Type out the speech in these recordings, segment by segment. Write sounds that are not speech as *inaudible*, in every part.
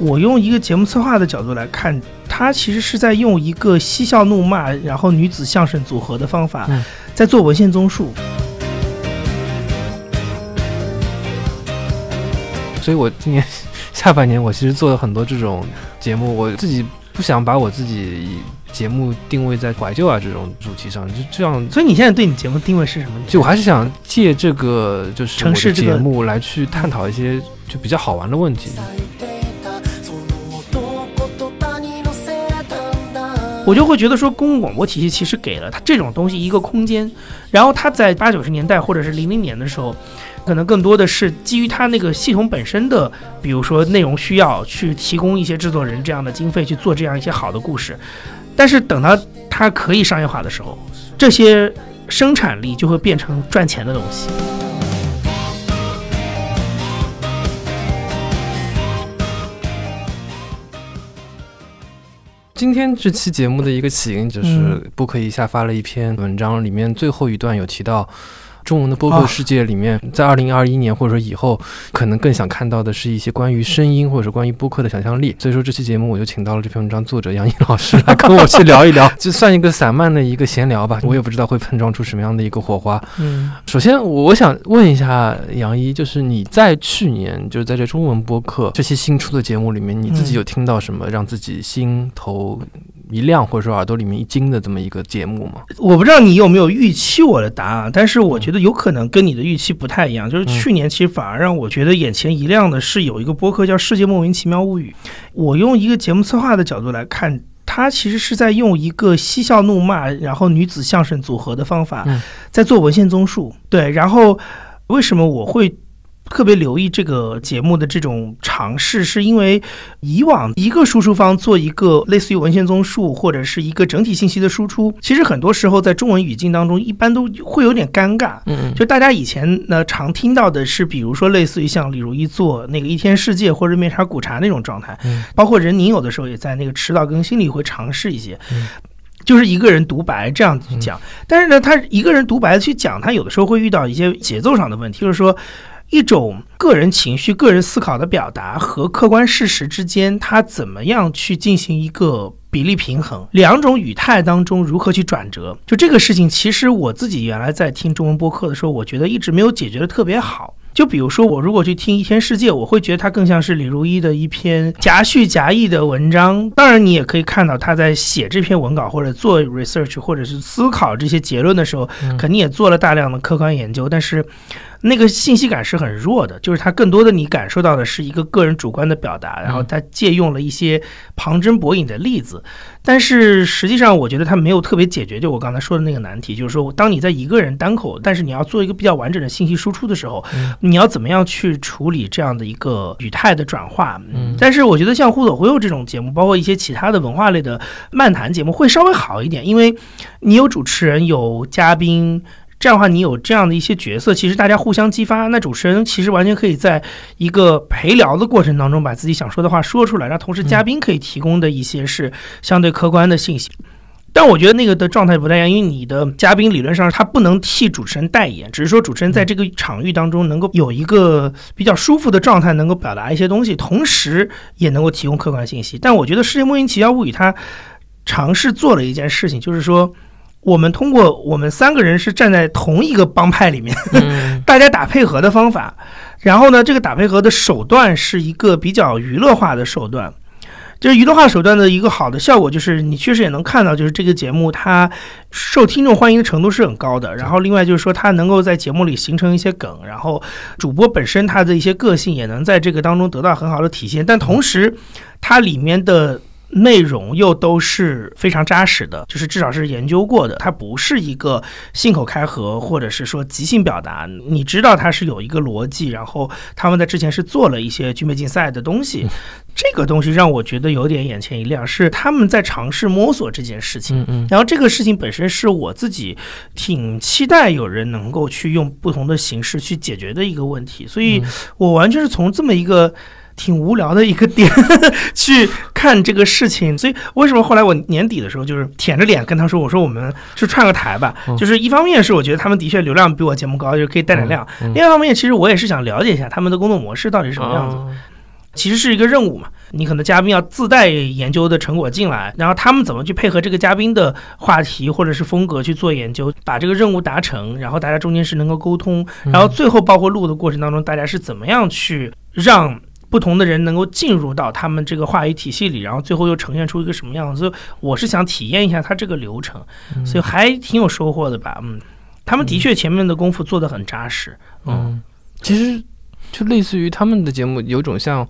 我用一个节目策划的角度来看，他其实是在用一个嬉笑怒骂，然后女子相声组合的方法，在做文献综述。所以我今年下半年，我其实做了很多这种节目，我自己不想把我自己节目定位在怀旧啊这种主题上，就这样。所以你现在对你节目定位是什么？就我还是想借这个就是城市节目来去探讨一些就比较好玩的问题。我就会觉得说，公共广播体系其实给了他这种东西一个空间，然后他在八九十年代或者是零零年的时候，可能更多的是基于它那个系统本身的，比如说内容需要去提供一些制作人这样的经费去做这样一些好的故事，但是等到它可以商业化的时候，这些生产力就会变成赚钱的东西。今天这期节目的一个起因就是播客一下发了一篇文章，里面最后一段有提到。中文的播客世界里面，在二零二一年或者说以后，可能更想看到的是一些关于声音或者是关于播客的想象力。所以说这期节目我就请到了这篇文章作者杨毅老师来 *laughs* 跟我去聊一聊，*laughs* 就算一个散漫的一个闲聊吧。我也不知道会碰撞出什么样的一个火花。嗯，首先我想问一下杨一，就是你在去年就是在这中文播客这些新出的节目里面，你自己有听到什么让自己心头？一亮或者说耳朵里面一惊的这么一个节目吗？我不知道你有没有预期我的答案，但是我觉得有可能跟你的预期不太一样。就是去年其实反而让我觉得眼前一亮的是有一个播客叫《世界莫名其妙物语》。我用一个节目策划的角度来看，它其实是在用一个嬉笑怒骂，然后女子相声组合的方法，在做文献综述。对，然后为什么我会？特别留意这个节目的这种尝试，是因为以往一个输出方做一个类似于文献综述或者是一个整体信息的输出，其实很多时候在中文语境当中一般都会有点尴尬。嗯，就大家以前呢常听到的是，比如说类似于像李如一做那个一天世界或者面茶古茶那种状态，包括任宁有的时候也在那个迟到更新里会尝试一些，就是一个人独白这样子去讲。但是呢，他一个人独白去讲，他有的时候会遇到一些节奏上的问题，就是说。一种个人情绪、个人思考的表达和客观事实之间，它怎么样去进行一个比例平衡？两种语态当中如何去转折？就这个事情，其实我自己原来在听中文播客的时候，我觉得一直没有解决的特别好。就比如说，我如果去听《一天世界》，我会觉得它更像是李如一的一篇夹叙夹议的文章。当然，你也可以看到他在写这篇文稿或者做 research 或者是思考这些结论的时候，肯定也做了大量的客观研究，但是。那个信息感是很弱的，就是它更多的你感受到的是一个个人主观的表达，然后它借用了一些旁征博引的例子，但是实际上我觉得它没有特别解决就我刚才说的那个难题，就是说当你在一个人单口，但是你要做一个比较完整的信息输出的时候，你要怎么样去处理这样的一个语态的转化？嗯，但是我觉得像《忽左忽右》这种节目，包括一些其他的文化类的漫谈节目，会稍微好一点，因为你有主持人，有嘉宾。这样的话，你有这样的一些角色，其实大家互相激发。那主持人其实完全可以在一个陪聊的过程当中，把自己想说的话说出来，然后同时嘉宾可以提供的一些是相对客观的信息。但我觉得那个的状态不太一样，因为你的嘉宾理论上他不能替主持人代言，只是说主持人在这个场域当中能够有一个比较舒服的状态，能够表达一些东西，同时也能够提供客观信息。但我觉得《世界莫名其妙物语》它尝试做了一件事情，就是说。我们通过我们三个人是站在同一个帮派里面，*laughs* 大家打配合的方法，然后呢，这个打配合的手段是一个比较娱乐化的手段。就是娱乐化手段的一个好的效果，就是你确实也能看到，就是这个节目它受听众欢迎的程度是很高的。然后另外就是说，它能够在节目里形成一些梗，然后主播本身他的一些个性也能在这个当中得到很好的体现。但同时，它里面的。内容又都是非常扎实的，就是至少是研究过的，它不是一个信口开河，或者是说即兴表达。你知道它是有一个逻辑，然后他们在之前是做了一些军备竞赛的东西，这个东西让我觉得有点眼前一亮，是他们在尝试摸索这件事情。嗯嗯，然后这个事情本身是我自己挺期待有人能够去用不同的形式去解决的一个问题，所以我完全是从这么一个。挺无聊的一个点 *laughs* 去看这个事情。所以为什么后来我年底的时候就是舔着脸跟他说，我说我们是串个台吧，就是一方面是我觉得他们的确流量比我节目高，就是可以带点量；另一方面，其实我也是想了解一下他们的工作模式到底是什么样子。其实是一个任务嘛，你可能嘉宾要自带研究的成果进来，然后他们怎么去配合这个嘉宾的话题或者是风格去做研究，把这个任务达成，然后大家中间是能够沟通，然后最后包括录的过程当中，大家是怎么样去让不同的人能够进入到他们这个话语体系里，然后最后又呈现出一个什么样子？我是想体验一下他这个流程，所以还挺有收获的吧？嗯，他们的确前面的功夫做得很扎实。嗯，其实。就类似于他们的节目，有种像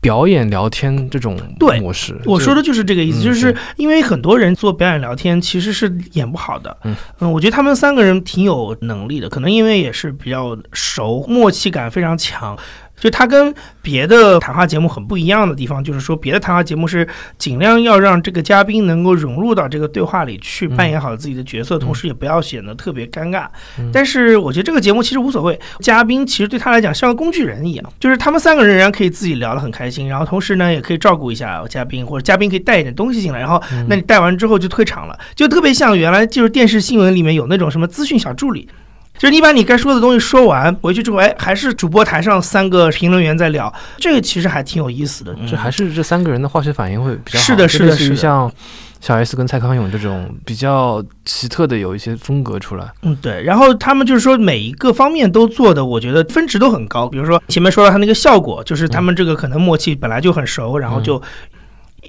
表演聊天这种模式。我说的就是这个意思，就是因为很多人做表演聊天其实是演不好的。嗯嗯，我觉得他们三个人挺有能力的，可能因为也是比较熟，默契感非常强。就它跟别的谈话节目很不一样的地方，就是说别的谈话节目是尽量要让这个嘉宾能够融入到这个对话里去，扮演好自己的角色，同时也不要显得特别尴尬。但是我觉得这个节目其实无所谓，嘉宾其实对他来讲像个工具人一样，就是他们三个人仍然可以自己聊得很开心，然后同时呢也可以照顾一下嘉宾，或者嘉宾可以带一点东西进来，然后那你带完之后就退场了，就特别像原来就是电视新闻里面有那种什么资讯小助理。就是你把你该说的东西说完回去之后，哎，还是主播台上三个评论员在聊，这个其实还挺有意思的。这还是这三个人的化学反应会比较好。是的，是的，是像小 S 跟蔡康永这种比较奇特的有一些风格出来。嗯，对。然后他们就是说每一个方面都做的，我觉得分值都很高。比如说前面说到他那个效果，就是他们这个可能默契本来就很熟，然后就。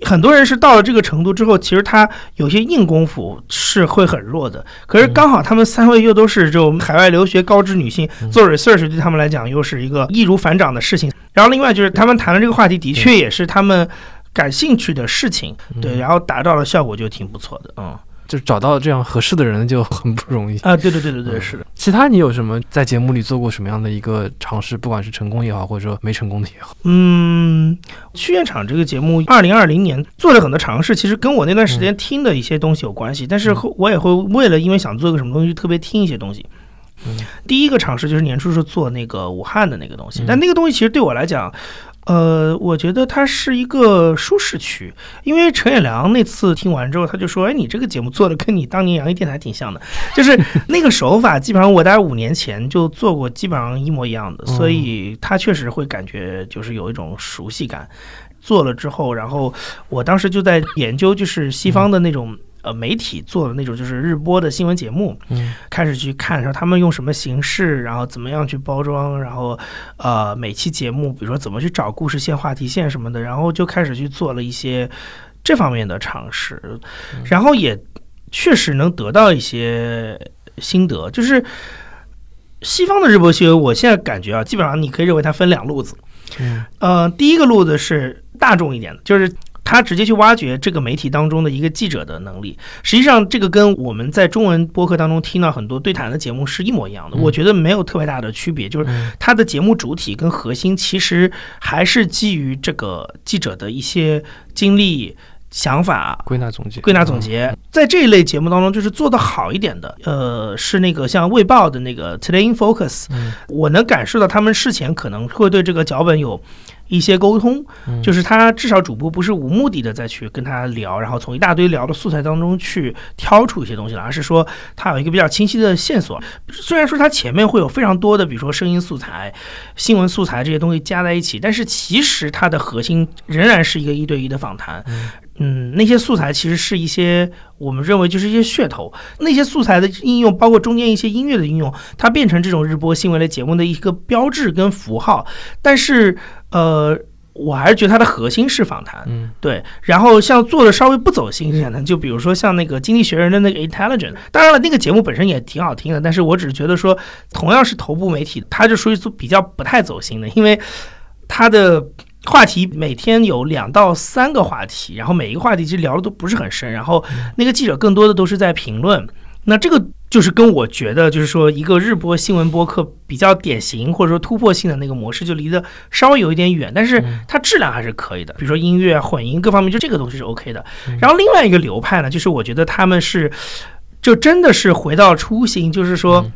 很多人是到了这个程度之后，其实他有些硬功夫是会很弱的。可是刚好他们三位又都是这种海外留学高知女性，做 research 对他们来讲又是一个易如反掌的事情。然后另外就是他们谈的这个话题的确也是他们感兴趣的事情，对，然后达到的效果就挺不错的，嗯。就找到这样合适的人就很不容易啊！对对对对对，是的。其他你有什么在节目里做过什么样的一个尝试？不管是成功也好，或者说没成功的也好。嗯，去现场这个节目，二零二零年做了很多尝试，其实跟我那段时间听的一些东西有关系。但是我也会为了因为想做个什么东西，特别听一些东西。嗯，第一个尝试就是年初是做那个武汉的那个东西，但那个东西其实对我来讲。呃，我觉得它是一个舒适区，因为陈也良那次听完之后，他就说：“哎，你这个节目做的跟你当年杨一电台挺像的，*laughs* 就是那个手法，基本上我大概五年前就做过，基本上一模一样的，所以他确实会感觉就是有一种熟悉感。做了之后，然后我当时就在研究，就是西方的那种。”呃，媒体做的那种就是日播的新闻节目，嗯，开始去看说他们用什么形式，然后怎么样去包装，然后呃，每期节目，比如说怎么去找故事线、话题线什么的，然后就开始去做了一些这方面的尝试，然后也确实能得到一些心得。就是西方的日播新闻，我现在感觉啊，基本上你可以认为它分两路子，嗯，呃，第一个路子是大众一点的，就是。他直接去挖掘这个媒体当中的一个记者的能力，实际上这个跟我们在中文播客当中听到很多对谈的节目是一模一样的。我觉得没有特别大的区别，就是他的节目主体跟核心其实还是基于这个记者的一些经历、想法归纳总结。归纳总结，在这一类节目当中，就是做的好一点的，呃，是那个像《卫报》的那个 Today in Focus，我能感受到他们事前可能会对这个脚本有。一些沟通，就是他至少主播不是无目的的再去跟他聊，然后从一大堆聊的素材当中去挑出一些东西来，而是说他有一个比较清晰的线索。虽然说他前面会有非常多的，比如说声音素材、新闻素材这些东西加在一起，但是其实它的核心仍然是一个一对一的访谈。嗯，那些素材其实是一些我们认为就是一些噱头，那些素材的应用，包括中间一些音乐的应用，它变成这种日播新闻类节目的一个标志跟符号，但是。呃，我还是觉得它的核心是访谈，嗯，对。然后像做的稍微不走心一点的，就比如说像那个《经济学人》的那个《Intelligent》，当然了，那个节目本身也挺好听的。但是我只是觉得说，同样是头部媒体，它就属于比较不太走心的，因为它的话题每天有两到三个话题，然后每一个话题其实聊的都不是很深，然后那个记者更多的都是在评论。那这个就是跟我觉得，就是说一个日播新闻播客比较典型或者说突破性的那个模式，就离得稍微有一点远，但是它质量还是可以的。比如说音乐混音各方面，就这个东西是 OK 的。然后另外一个流派呢，就是我觉得他们是，就真的是回到初心，就是说。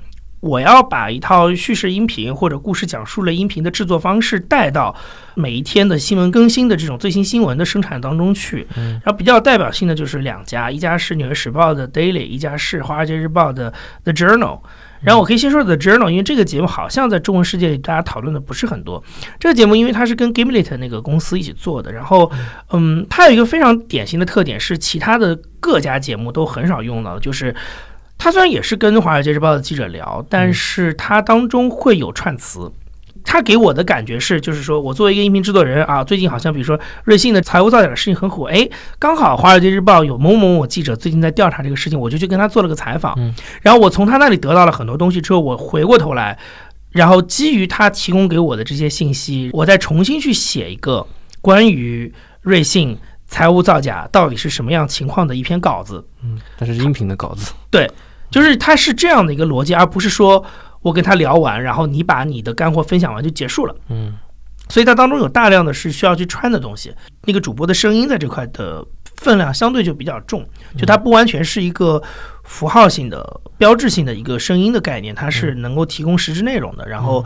我要把一套叙事音频或者故事讲述类音频的制作方式带到每一天的新闻更新的这种最新新闻的生产当中去。然后比较代表性的就是两家，一家是《纽约时报》的 Daily，一家是《华尔街日报》的 The Journal。然后我可以先说 The Journal，因为这个节目好像在中文世界里大家讨论的不是很多。这个节目因为它是跟 Gimlet 那个公司一起做的，然后嗯，它有一个非常典型的特点是其他的各家节目都很少用到，就是它虽然也是跟《华尔街日报》的记者聊，但是他当中会有串词。他给我的感觉是，就是说我作为一个音频制作人啊，最近好像比如说瑞幸的财务造假的事情很火，哎，刚好《华尔街日报》有某某某记者最近在调查这个事情，我就去跟他做了个采访，然后我从他那里得到了很多东西之后，我回过头来，然后基于他提供给我的这些信息，我再重新去写一个关于瑞幸财务造假到底是什么样情况的一篇稿子，嗯，但是音频的稿子，对，就是它是这样的一个逻辑，而不是说。我跟他聊完，然后你把你的干货分享完就结束了。嗯，所以它当中有大量的是需要去穿的东西。那个主播的声音在这块的分量相对就比较重，就它不完全是一个符号性的、标志性的一个声音的概念，它是能够提供实质内容的。然后。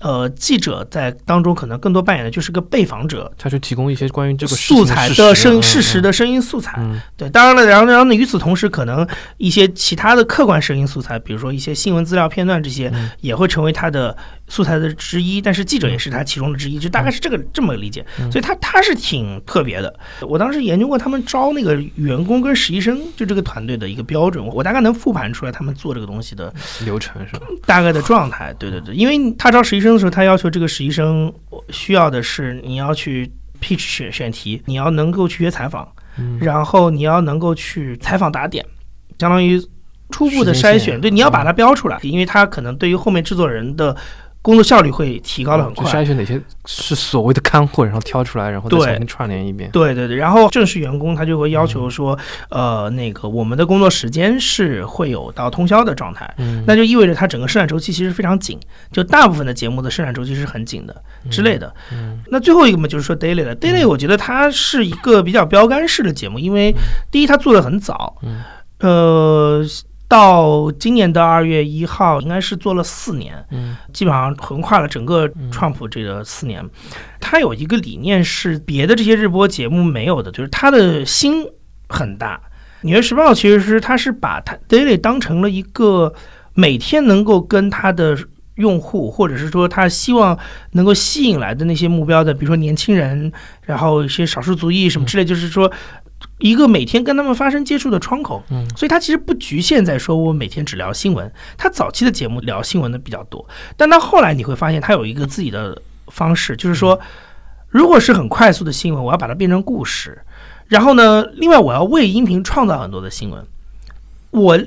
呃，记者在当中可能更多扮演的就是个被访者，他去提供一些关于这个素材的声事实的声音素材。对，当然了，然后然后呢，与此同时，可能一些其他的客观声音素材，比如说一些新闻资料片段这些，也会成为他的素材的之一。但是记者也是他其中的之一，就大概是这个这么理解。所以他他是挺特别的。我当时研究过他们招那个员工跟实习生就这个团队的一个标准，我大概能复盘出来他们做这个东西的流程是吧？大概的状态。对对对，因为他招实习生。的时候，他要求这个实习生需要的是你要去 pitch 选选题，你要能够去约采访，然后你要能够去采访打点，相当于初步的筛选。对，你要把它标出来，因为他可能对于后面制作人的。工作效率会提高的很快。筛选哪些是所谓的干货，然后挑出来，然后再重新串联一遍。对对对，然后正式员工他就会要求说，呃，那个我们的工作时间是会有到通宵的状态，那就意味着它整个生产周期其实非常紧，就大部分的节目的生产周期是很紧的之类的。那最后一个嘛，就是说 daily 了，daily 我觉得它是一个比较标杆式的节目，因为第一它做的很早，呃。到今年的二月一号，应该是做了四年，嗯，基本上横跨了整个创普这个四年。他有一个理念是别的这些日播节目没有的，就是他的心很大。纽约时报其实是他是把他 daily 当成了一个每天能够跟他的用户，或者是说他希望能够吸引来的那些目标的，比如说年轻人，然后一些少数族裔什么之类，就是说。一个每天跟他们发生接触的窗口，嗯，所以他其实不局限在说我每天只聊新闻，他早期的节目聊新闻的比较多，但到后来你会发现他有一个自己的方式，就是说，如果是很快速的新闻，我要把它变成故事，然后呢，另外我要为音频创造很多的新闻，我。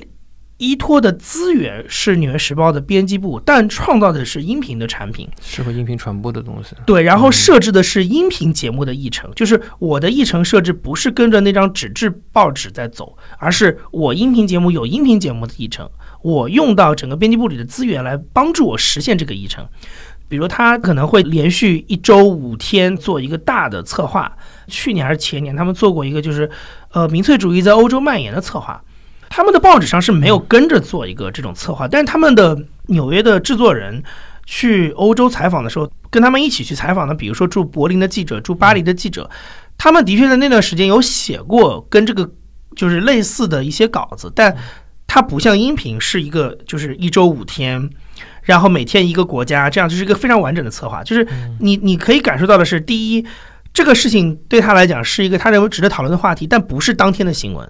依托的资源是《纽约时报》的编辑部，但创造的是音频的产品，适合音频传播的东西。对，然后设置的是音频节目的议程，就是我的议程设置不是跟着那张纸质报纸在走，而是我音频节目有音频节目的议程，我用到整个编辑部里的资源来帮助我实现这个议程。比如，他可能会连续一周五天做一个大的策划，去年还是前年，他们做过一个就是呃民粹主义在欧洲蔓延的策划。他们的报纸上是没有跟着做一个这种策划，但是他们的纽约的制作人去欧洲采访的时候，跟他们一起去采访的，比如说驻柏林的记者、驻巴黎的记者，他们的确在那段时间有写过跟这个就是类似的一些稿子，但它不像音频是一个就是一周五天，然后每天一个国家，这样就是一个非常完整的策划，就是你你可以感受到的是，第一。这个事情对他来讲是一个他认为值得讨论的话题，但不是当天的新闻。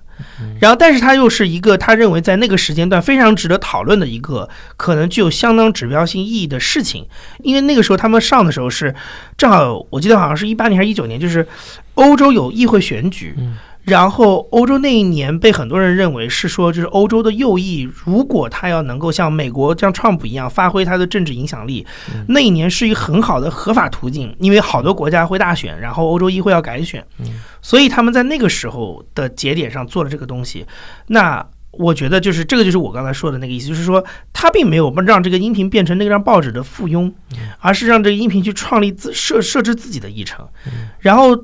然后，但是他又是一个他认为在那个时间段非常值得讨论的一个可能具有相当指标性意义的事情。因为那个时候他们上的时候是正好，我记得好像是一八年还是一九年，就是欧洲有议会选举。然后，欧洲那一年被很多人认为是说，就是欧洲的右翼，如果他要能够像美国像川普一样发挥他的政治影响力，那一年是一个很好的合法途径，因为好多国家会大选，然后欧洲议会要改选，所以他们在那个时候的节点上做了这个东西。那我觉得就是这个，就是我刚才说的那个意思，就是说他并没有让这个音频变成那张报纸的附庸，而是让这个音频去创立自设设置自己的议程，然后。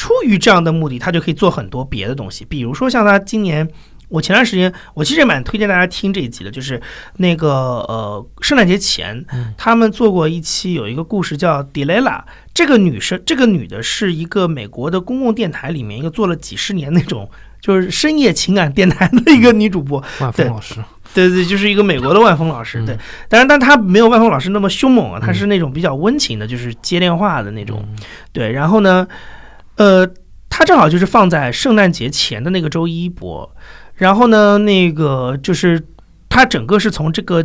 出于这样的目的，他就可以做很多别的东西，比如说像他今年我前段时间，我其实也蛮推荐大家听这一集的，就是那个呃，圣诞节前，他们做过一期，有一个故事叫 Delela。这个女生，这个女的是一个美国的公共电台里面一个做了几十年那种就是深夜情感电台的一个女主播，万峰老师。对对，就是一个美国的万峰老师。对，当然，但他没有万峰老师那么凶猛啊，他是那种比较温情的，就是接电话的那种。对，然后呢，呃，他正好就是放在圣诞节前的那个周一播。然后呢，那个就是他整个是从这个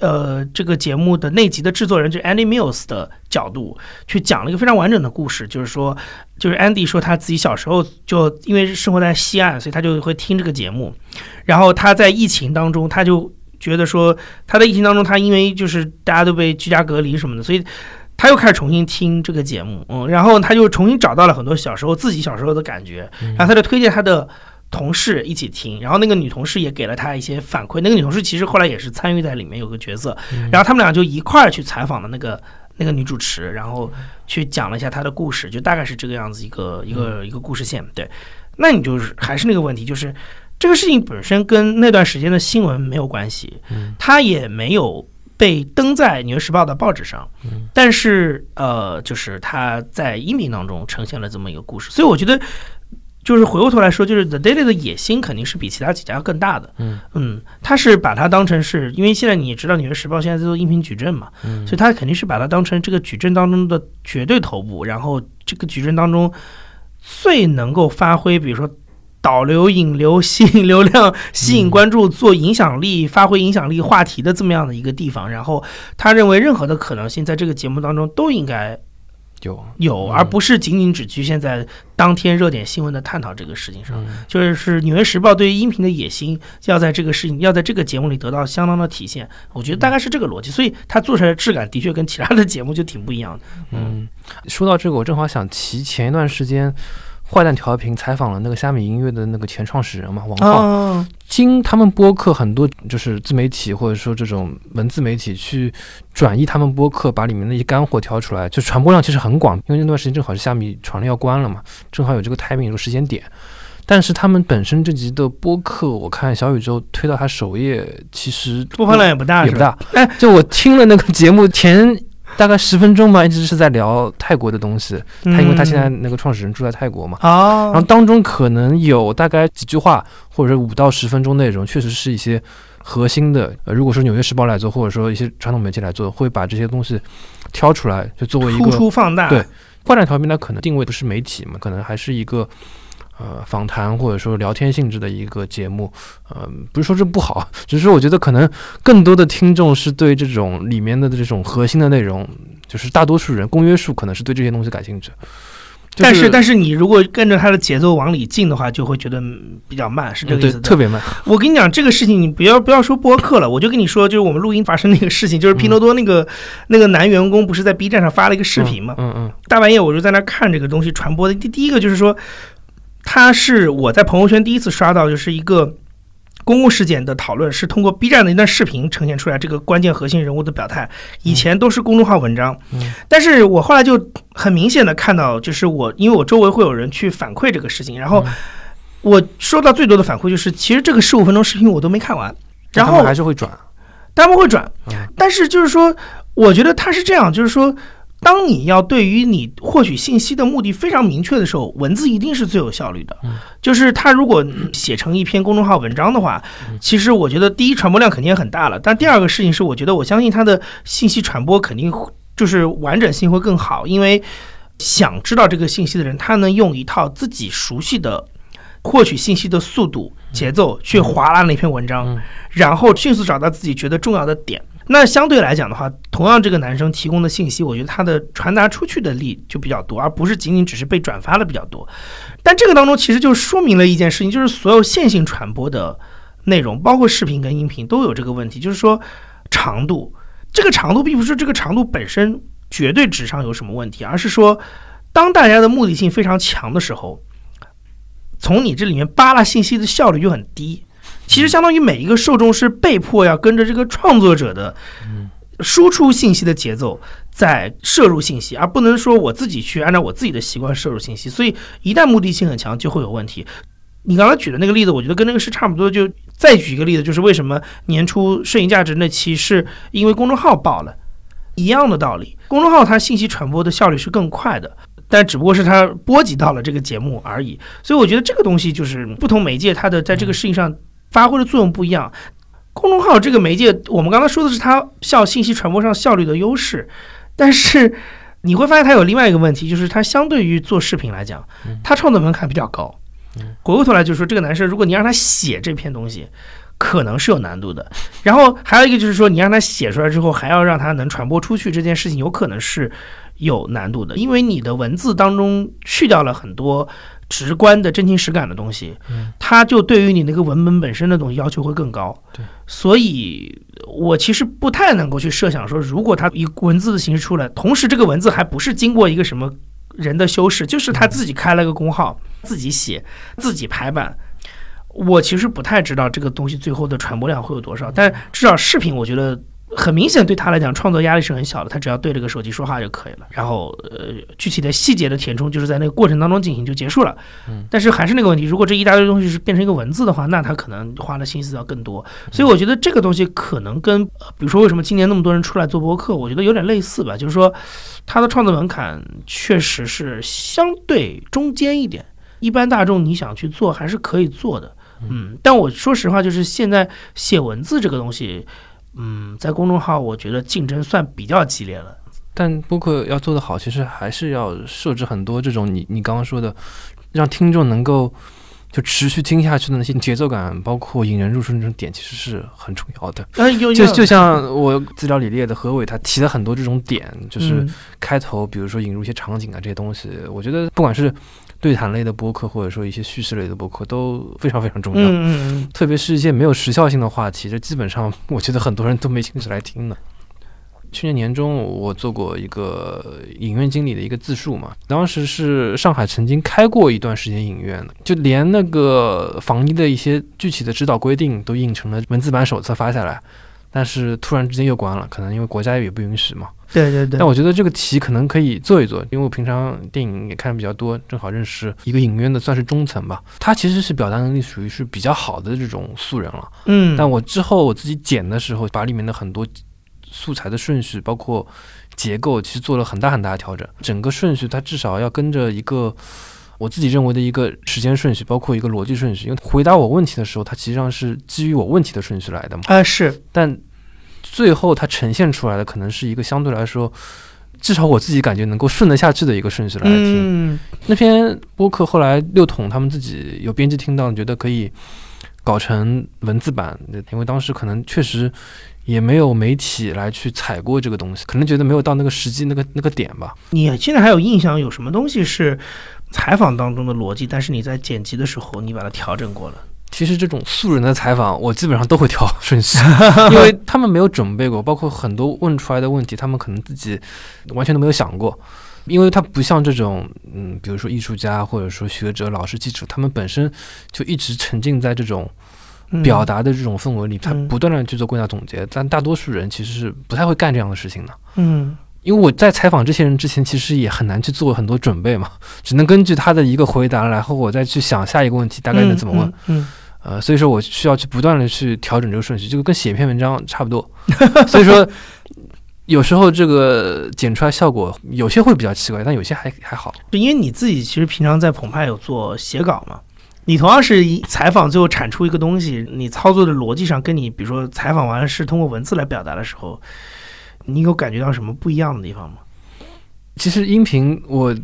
呃这个节目的那集的制作人就 Andy Mills 的角度去讲了一个非常完整的故事，就是说，就是 Andy 说他自己小时候就因为生活在西岸，所以他就会听这个节目。然后他在疫情当中，他就觉得说他在疫情当中，他因为就是大家都被居家隔离什么的，所以他又开始重新听这个节目，嗯，然后他就重新找到了很多小时候自己小时候的感觉，然后他就推荐他的。同事一起听，然后那个女同事也给了他一些反馈。那个女同事其实后来也是参与在里面，有个角色。然后他们俩就一块儿去采访了那个那个女主持，然后去讲了一下她的故事，就大概是这个样子一个一个一个故事线。对，那你就是还是那个问题，就是这个事情本身跟那段时间的新闻没有关系，它也没有被登在《纽约时报》的报纸上。但是呃，就是他在音频当中呈现了这么一个故事，所以我觉得。就是回过头来说，就是 The Daily 的野心肯定是比其他几家更大的。嗯嗯，他是把它当成是，因为现在你知道《纽约时报》现在在做音频矩阵嘛，所以他肯定是把它当成这个矩阵当中的绝对头部。然后这个矩阵当中最能够发挥，比如说导流、引流、吸引流量、吸引关注、做影响力、发挥影响力话题的这么样的一个地方。然后他认为任何的可能性在这个节目当中都应该。有有，而不是仅仅只局限在当天热点新闻的探讨这个事情上。就是是《纽约时报》对于音频的野心，要在这个事情，要在这个节目里得到相当的体现。我觉得大概是这个逻辑，所以它做出来的质感的确跟其他的节目就挺不一样的。嗯，说到这个，我正好想提前一段时间。坏蛋调频采访了那个虾米音乐的那个前创始人嘛，王浩。经他们播客很多就是自媒体或者说这种文字媒体去转移他们播客，把里面的一些干货挑出来，就传播量其实很广。因为那段时间正好是虾米传了要关了嘛，正好有这个 timing 有个时间点。但是他们本身这集的播客，我看小宇宙推到他首页，其实播放量也不大，也不大。哎，就我听了那个节目前。大概十分钟吧，一直是在聊泰国的东西。他因为他现在那个创始人住在泰国嘛，然后当中可能有大概几句话，或者五到十分钟内容，确实是一些核心的。呃，如果说《纽约时报》来做，或者说一些传统媒体来做，会把这些东西挑出来，就作为一个突出放大。对，换两条平台可能定位不是媒体嘛，可能还是一个。呃，访谈或者说聊天性质的一个节目，呃，不是说这不好，只是说我觉得可能更多的听众是对这种里面的这种核心的内容，就是大多数人公约数可能是对这些东西感兴趣。但是，但是你如果跟着他的节奏往里进的话，就会觉得比较慢，是这个意思。特别慢。我跟你讲这个事情，你不要不要说播客了，我就跟你说，就是我们录音发生那个事情，*laughs* 就是拼多多那个那个男员工不是在 B 站上发了一个视频嘛？嗯嗯。大半夜我就在那看这个东西传播的，第第一个就是说。他是我在朋友圈第一次刷到，就是一个公共事件的讨论，是通过 B 站的一段视频呈现出来这个关键核心人物的表态。以前都是公众号文章，但是我后来就很明显的看到，就是我因为我周围会有人去反馈这个事情，然后我收到最多的反馈就是，其实这个十五分钟视频我都没看完，然后还是会转，他们会转，但是就是说，我觉得他是这样，就是说。当你要对于你获取信息的目的非常明确的时候，文字一定是最有效率的。就是它如果写成一篇公众号文章的话，其实我觉得第一传播量肯定也很大了。但第二个事情是，我觉得我相信它的信息传播肯定就是完整性会更好，因为想知道这个信息的人，他能用一套自己熟悉的获取信息的速度节奏去划拉那篇文章，然后迅速找到自己觉得重要的点。那相对来讲的话，同样这个男生提供的信息，我觉得他的传达出去的力就比较多，而不是仅仅只是被转发的比较多。但这个当中其实就说明了一件事情，就是所有线性传播的内容，包括视频跟音频都有这个问题，就是说长度。这个长度并不是这个长度本身绝对值上有什么问题，而是说当大家的目的性非常强的时候，从你这里面扒拉信息的效率就很低。其实相当于每一个受众是被迫要跟着这个创作者的输出信息的节奏在摄入信息，而不能说我自己去按照我自己的习惯摄入信息。所以一旦目的性很强，就会有问题。你刚才举的那个例子，我觉得跟那个是差不多。就再举一个例子，就是为什么年初摄影价值那期是因为公众号爆了，一样的道理。公众号它信息传播的效率是更快的，但只不过是它波及到了这个节目而已。所以我觉得这个东西就是不同媒介它的在这个事情上发挥的作用不一样。公众号这个媒介，我们刚才说的是它效信息传播上效率的优势，但是。你会发现它有另外一个问题，就是它相对于做视频来讲，它创作门槛比较高。回过头来就是说，这个男生如果你让他写这篇东西，可能是有难度的。然后还有一个就是说，你让他写出来之后，还要让他能传播出去，这件事情有可能是有难度的，因为你的文字当中去掉了很多。直观的真情实感的东西，它就对于你那个文本本身的东西要求会更高。对，所以我其实不太能够去设想说，如果它以文字的形式出来，同时这个文字还不是经过一个什么人的修饰，就是他自己开了个公号，自己写，自己排版，我其实不太知道这个东西最后的传播量会有多少。但至少视频，我觉得。很明显，对他来讲，创作压力是很小的。他只要对着个手机说话就可以了。然后，呃，具体的细节的填充，就是在那个过程当中进行就结束了。嗯。但是还是那个问题，如果这一大堆东西是变成一个文字的话，那他可能花的心思要更多。所以我觉得这个东西可能跟，比如说为什么今年那么多人出来做博客，我觉得有点类似吧。就是说，他的创作门槛确实是相对中间一点。一般大众你想去做还是可以做的。嗯。但我说实话，就是现在写文字这个东西。嗯，在公众号，我觉得竞争算比较激烈了。但播客要做得好，其实还是要设置很多这种你你刚刚说的，让听众能够就持续听下去的那些节奏感，包括引人入胜这种点，其实是很重要的。就就像我资料里列的何伟，他提了很多这种点，就是开头，比如说引入一些场景啊这些东西，我觉得不管是。对谈类的播客，或者说一些叙事类的播客都非常非常重要。嗯嗯特别是一些没有时效性的话题，这基本上我觉得很多人都没兴趣来听的。去年年中我做过一个影院经理的一个自述嘛，当时是上海曾经开过一段时间影院的，就连那个防疫的一些具体的指导规定都印成了文字版手册发下来，但是突然之间又关了，可能因为国家也不允许嘛。对对对，但我觉得这个题可能可以做一做，因为我平常电影也看的比较多，正好认识一个影院的算是中层吧。他其实是表达能力属于是比较好的这种素人了。嗯，但我之后我自己剪的时候，把里面的很多素材的顺序，包括结构，其实做了很大很大的调整。整个顺序它至少要跟着一个我自己认为的一个时间顺序，包括一个逻辑顺序。因为回答我问题的时候，它实际上是基于我问题的顺序来的嘛。啊，是，但。最后，它呈现出来的可能是一个相对来说，至少我自己感觉能够顺得下去的一个顺序来听。那篇播客后来六统他们自己有编辑听到，觉得可以搞成文字版，因为当时可能确实也没有媒体来去采过这个东西，可能觉得没有到那个实际那个那个点吧。你现在还有印象有什么东西是采访当中的逻辑，但是你在剪辑的时候你把它调整过了？其实这种素人的采访，我基本上都会调顺序，*laughs* *laughs* 因为他们没有准备过，包括很多问出来的问题，他们可能自己完全都没有想过，因为他不像这种，嗯，比如说艺术家或者说学者、老师、记者，他们本身就一直沉浸在这种表达的这种氛围里，他不断的去做归纳总结，但大多数人其实是不太会干这样的事情的。嗯。因为我在采访这些人之前，其实也很难去做很多准备嘛，*laughs* 只能根据他的一个回答，然后我再去想下一个问题大概能怎么问。嗯，呃，所以说我需要去不断的去调整这个顺序，就跟写一篇文章差不多。*laughs* 所以说，有时候这个剪出来效果有些会比较奇怪，但有些还还好。因为你自己其实平常在澎湃有做写稿嘛，你同样是采访最后产出一个东西，你操作的逻辑上跟你比如说采访完了是通过文字来表达的时候。你有感觉到什么不一样的地方吗？其实音频我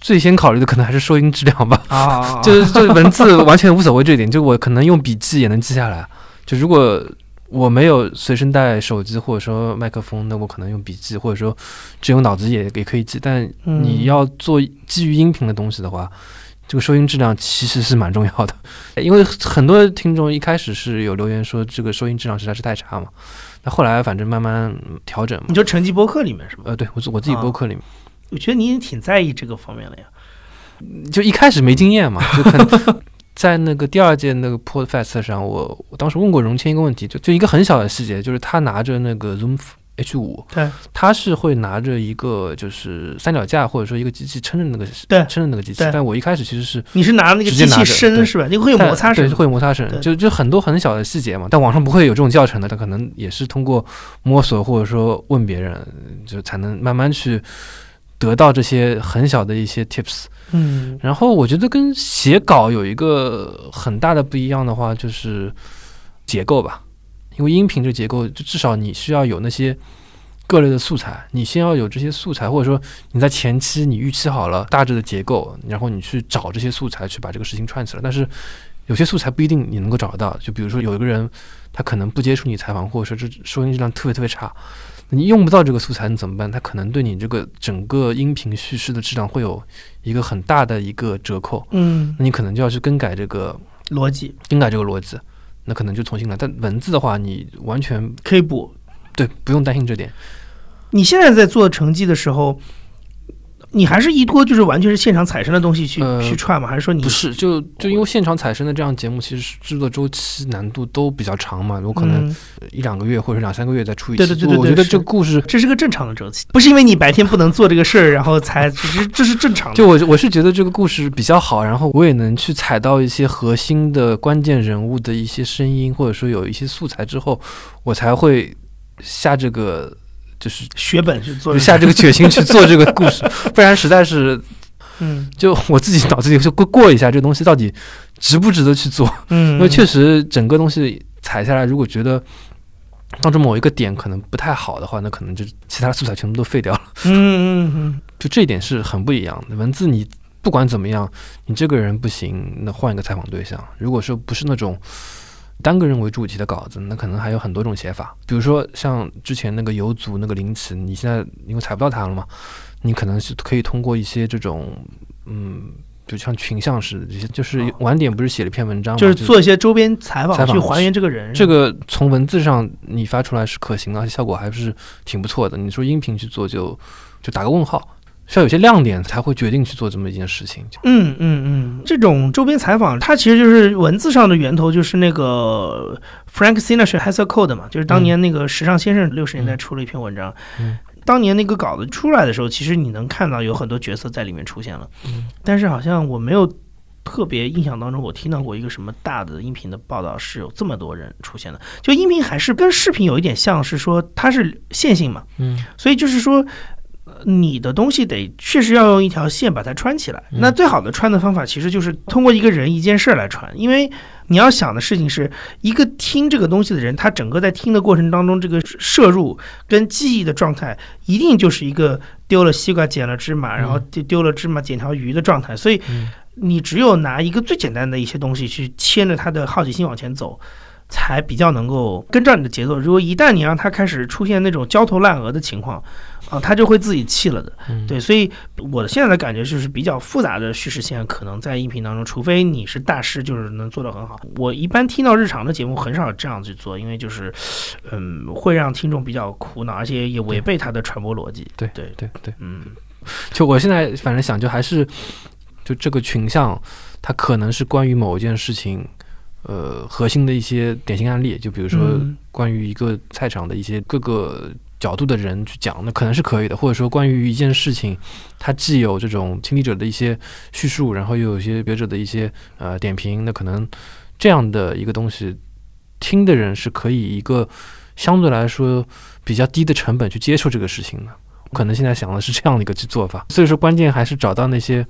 最先考虑的可能还是收音质量吧。啊，*laughs* 就是就是文字完全无所谓这一点，就我可能用笔记也能记下来。就如果我没有随身带手机或者说麦克风，那我可能用笔记，或者说只用脑子也也可以记。但你要做基于音频的东西的话，这个收音质量其实是蛮重要的。*laughs* 因为很多听众一开始是有留言说这个收音质量实在是太差嘛。那后来反正慢慢调整嘛。你就成绩播客里面是吗？呃，对我我自己播客里面，我觉得你也挺在意这个方面的呀。就一开始没经验嘛，就可能 *laughs* 在那个第二届那个 Podfest 上，我我当时问过荣谦一个问题，就就一个很小的细节，就是他拿着那个 Zoom H 五，对，它是会拿着一个就是三脚架或者说一个机器撑着那个对撑着那个机器，但我一开始其实是你是拿那个机器伸是吧？那个会有摩擦声对，，会有摩擦声，就就很多很小的细节嘛。但网上不会有这种教程的，他可能也是通过摸索或者说问别人，就才能慢慢去得到这些很小的一些 tips。嗯然后我觉得跟写稿有一个很大的不一样的话，就是结构吧。因为音频这个结构，就至少你需要有那些各类的素材，你先要有这些素材，或者说你在前期你预期好了大致的结构，然后你去找这些素材去把这个事情串起来。但是有些素材不一定你能够找得到，就比如说有一个人他可能不接触你采访，或者说这收音质量特别特别差，你用不到这个素材你怎么办？他可能对你这个整个音频叙事的质量会有一个很大的一个折扣，嗯，那你可能就要去更改这个逻辑更改这个逻辑，那可能就重新来。但文字的话，你完全可以补。对不用担心这点。你现在在做成绩的时候，你还是依托就是完全是现场采声的东西去、呃去串吗？还是说你不是，就就因为现场采声的这样节目，其实制作周期难度都比较长嘛，我可能嗯一两个月或者两三个月再出一期。对对对对我觉得这个故事，这是个正常的周期，不是因为你白天不能做这个事儿，然后才只是 *laughs* 这是正常的。就我我是觉得这个故事比较好，然后我也能去采到一些核心的关键人物的一些声音，或者说有一些素材之后，我才会下这个就是血本去做就下这个决心去做这个故事，*laughs* 不然实在是嗯就我自己脑子里就过过一下，这东西到底值不值得去做？嗯，因为确实整个东西踩下来，如果觉得当中某一个点可能不太好的话，那可能就其他素材全部都废掉了。嗯嗯嗯 *laughs* 就这一点是很不一样的。文字你不管怎么样，你这个人不行，那换一个采访对象。如果说不是那种单个人为主题的稿子，那可能还有很多种写法。比如说像之前那个游族那个林奇，你现在因为采不到他了嘛，你可能是可以通过一些这种嗯。就像群像式的这些，就是哦晚点不是写了一篇文章嘛，就是做一些周边采访去还原这个人。这个从文字上你发出来是可行的，而且效果还是挺不错的。你说音频去做就就打个问号，需要有些亮点才会决定去做这么一件事情。嗯嗯嗯，这种周边采访，它其实就是文字上的源头，就是那个 Frank Sinatra has a code 嘛，就是当年那个时尚先生六十年代出了一篇文章。嗯当年那个稿子出来的时候，其实你能看到有很多角色在里面出现了，嗯但是好像我没有特别印象当中，我听到过一个什么大的音频的报道是有这么多人出现的。就音频还是跟视频有一点像，是说它是线性嘛，嗯所以就是说，呃你的东西得确实要用一条线把它穿起来。嗯那最好的穿的方法其实就是通过一个人一件事儿来穿，因为你要想的事情是一个听这个东西的人，他整个在听的过程当中，这个摄入跟记忆的状态，一定就是一个丢了西瓜捡了芝麻，然后丢丢了芝麻捡条鱼的状态。所以嗯你只有拿一个最简单的一些东西去牵着他的好奇心往前走。才比较能够跟上你的节奏。如果一旦你让他开始出现那种焦头烂额的情况，啊，他就会自己气了的。嗯对，所以我现在的感觉就是比较复杂的叙事线，可能在音频当中，除非你是大师，就是能做得很好。我一般听到日常的节目很少这样去做，因为就是，嗯，会让听众比较苦恼，而且也违背他的传播逻辑。对对，对对，嗯就我现在反正想，就还是就这个群像，它可能是关于某一件事情。呃，核心的一些典型案例，就比如说嗯关于一个菜场的一些各个角度的人去讲，那可能是可以的。或者说关于一件事情，它既有这种亲历者的一些叙述，然后又有一些别者的一些呃点评，那可能这样的一个东西，听的人是可以一个相对来说比较低的成本去接受这个事情的。可能现在想的是这样的一个做法，所以说关键还是找到那些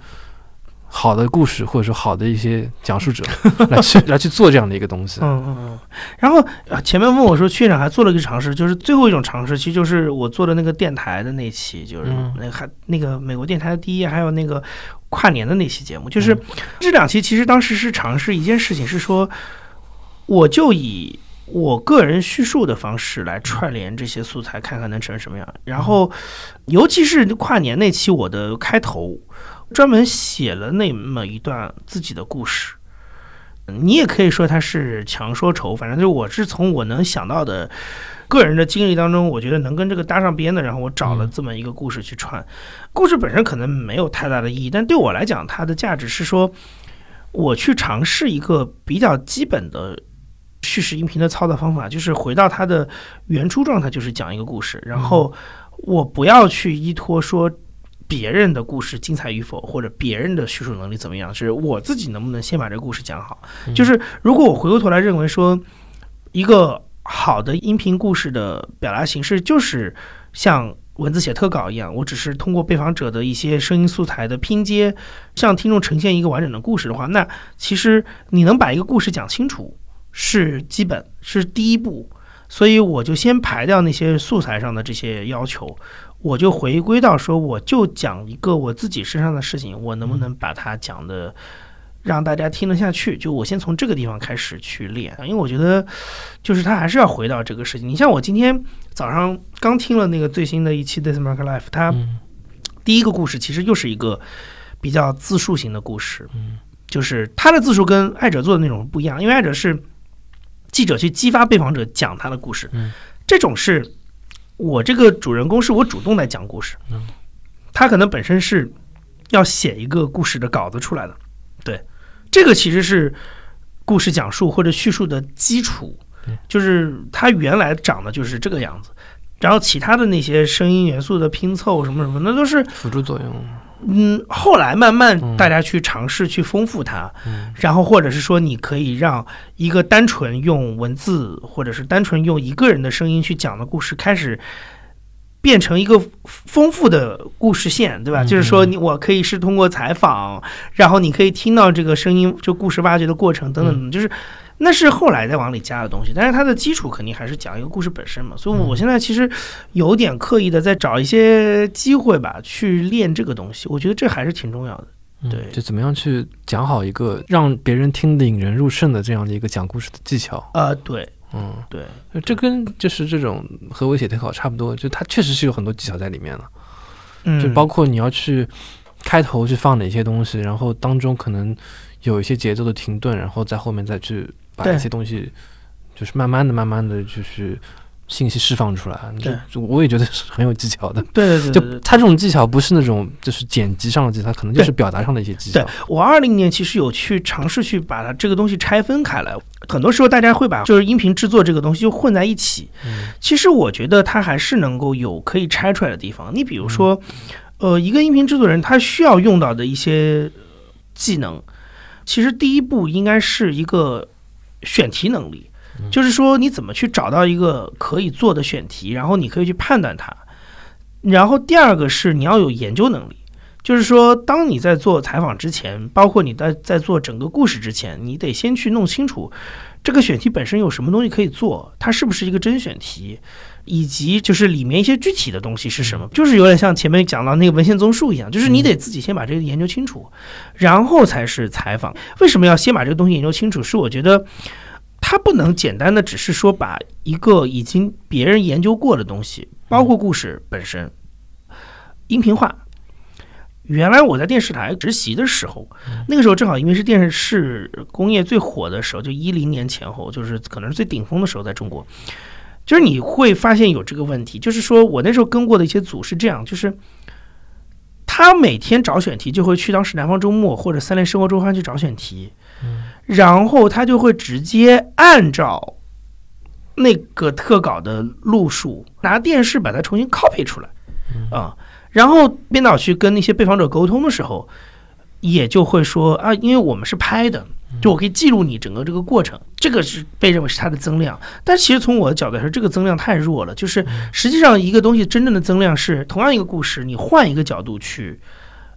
好的故事，或者说好的一些讲述者 *laughs* 来去来去做这样的一个东西。嗯嗯嗯。然后啊，前面问我说，区院长还做了一个尝试，就是最后一种尝试，其实就是我做的那个电台的那期，就是嗯那个还那个美国电台的第一，还有那个跨年的那期节目，就是嗯这两期其实当时是尝试一件事情，是说我就以。我个人叙述的方式来串联这些素材，看看能成什么样。然后，尤其是跨年那期，我的开头专门写了那么一段自己的故事。你也可以说它是强说愁，反正就是我是从我能想到的个人的经历当中，我觉得能跟这个搭上边的，然后我找了这么一个故事去串。故事本身可能没有太大的意义，但对我来讲，它的价值是说，我去尝试一个比较基本的叙事音频的操作方法，就是回到它的原初状态，就是讲一个故事，然后我不要去依托说别人的故事精彩与否，或者别人的叙述能力怎么样，是我自己能不能先把这个故事讲好。就是如果我回过头来认为说，一个好的音频故事的表达形式就是像文字写特稿一样，我只是通过被访者的一些声音素材的拼接，向听众呈现一个完整的故事的话，那其实你能把一个故事讲清楚是基本是第一步。所以我就先排掉那些素材上的这些要求，我就回归到说，我就讲一个我自己身上的事情，我能不能把它讲的让大家听得下去？就我先从这个地方开始去练，因为我觉得就是他还是要回到这个事情。你像我今天早上刚听了那个最新的一期《This Mark Life》，它第一个故事其实又是一个比较自述型的故事，就是他的自述跟爱者做的那种不一样，因为爱者是。记者去激发被访者讲他的故事，这种是我这个主人公是我主动来讲故事，他可能本身是要写一个故事的稿子出来的，对，这个其实是故事讲述或者叙述的基础，就是他原来长的就是这个样子，然后其他的那些声音元素的拼凑什么什么，那都是辅助作用。嗯，后来慢慢大家去尝试去丰富它，然后或者是说，你可以让一个单纯用文字，或者是单纯用一个人的声音去讲的故事，开始变成一个丰富的故事线，对吧？就是说，你我可以是通过采访，然后你可以听到这个声音，就故事挖掘的过程等等，就是。那是后来再往里加的东西，但是它的基础肯定还是讲一个故事本身嘛。所以我现在其实有点刻意的在找一些机会吧，去练这个东西。我觉得这还是挺重要的。对，就怎么样去讲好一个让别人听得引人入胜的这样的一个讲故事的技巧啊？对，嗯，对，这跟就是这种和我写特稿差不多，就它确实是有很多技巧在里面了。嗯，就包括你要去开头去放哪些东西，然后当中可能有一些节奏的停顿，然后在后面再去。把一些东西，就是慢慢的、慢慢的就是信息释放出来，对我也觉得是很有技巧的。对对对，就他这种技巧不是那种就是剪辑上的技巧，可能就是表达上的一些技巧。对我二零年其实有去尝试去把它这个东西拆分开来，很多时候大家会把就是音频制作这个东西就混在一起。其实我觉得它还是能够有可以拆出来的地方。你比如说，呃，一个音频制作人他需要用到的一些技能，其实第一步应该是一个。选题能力，就是说你怎么去找到一个可以做的选题，然后你可以去判断它。然后第二个是你要有研究能力，就是说当你在做采访之前，包括你在在做整个故事之前，你得先去弄清楚这个选题本身有什么东西可以做，它是不是一个真选题。以及就是里面一些具体的东西是什么，就是有点像前面讲到那个文献综述一样，就是你得自己先把这个研究清楚，然后才是采访。为什么要先把这个东西研究清楚？是我觉得它不能简单的只是说把一个已经别人研究过的东西，包括故事本身，音频化。原来我在电视台实习的时候，那个时候正好因为是电视工业最火的时候，就一零年前后，就是可能是最顶峰的时候，在中国。就是你会发现有这个问题，就是说我那时候跟过的一些组是这样，就是他每天找选题就会去当时南方周末或者三联生活周刊去找选题，然后他就会直接按照那个特稿的路数拿电视把它重新 copy 出来，啊，然后编导去跟那些被访者沟通的时候，也就会说啊，因为我们是拍的。就我可以记录你整个这个过程，这个是被认为是它的增量。但其实从我的角度来说，这个增量太弱了。就是实际上一个东西真正的增量是同样一个故事，你换一个角度去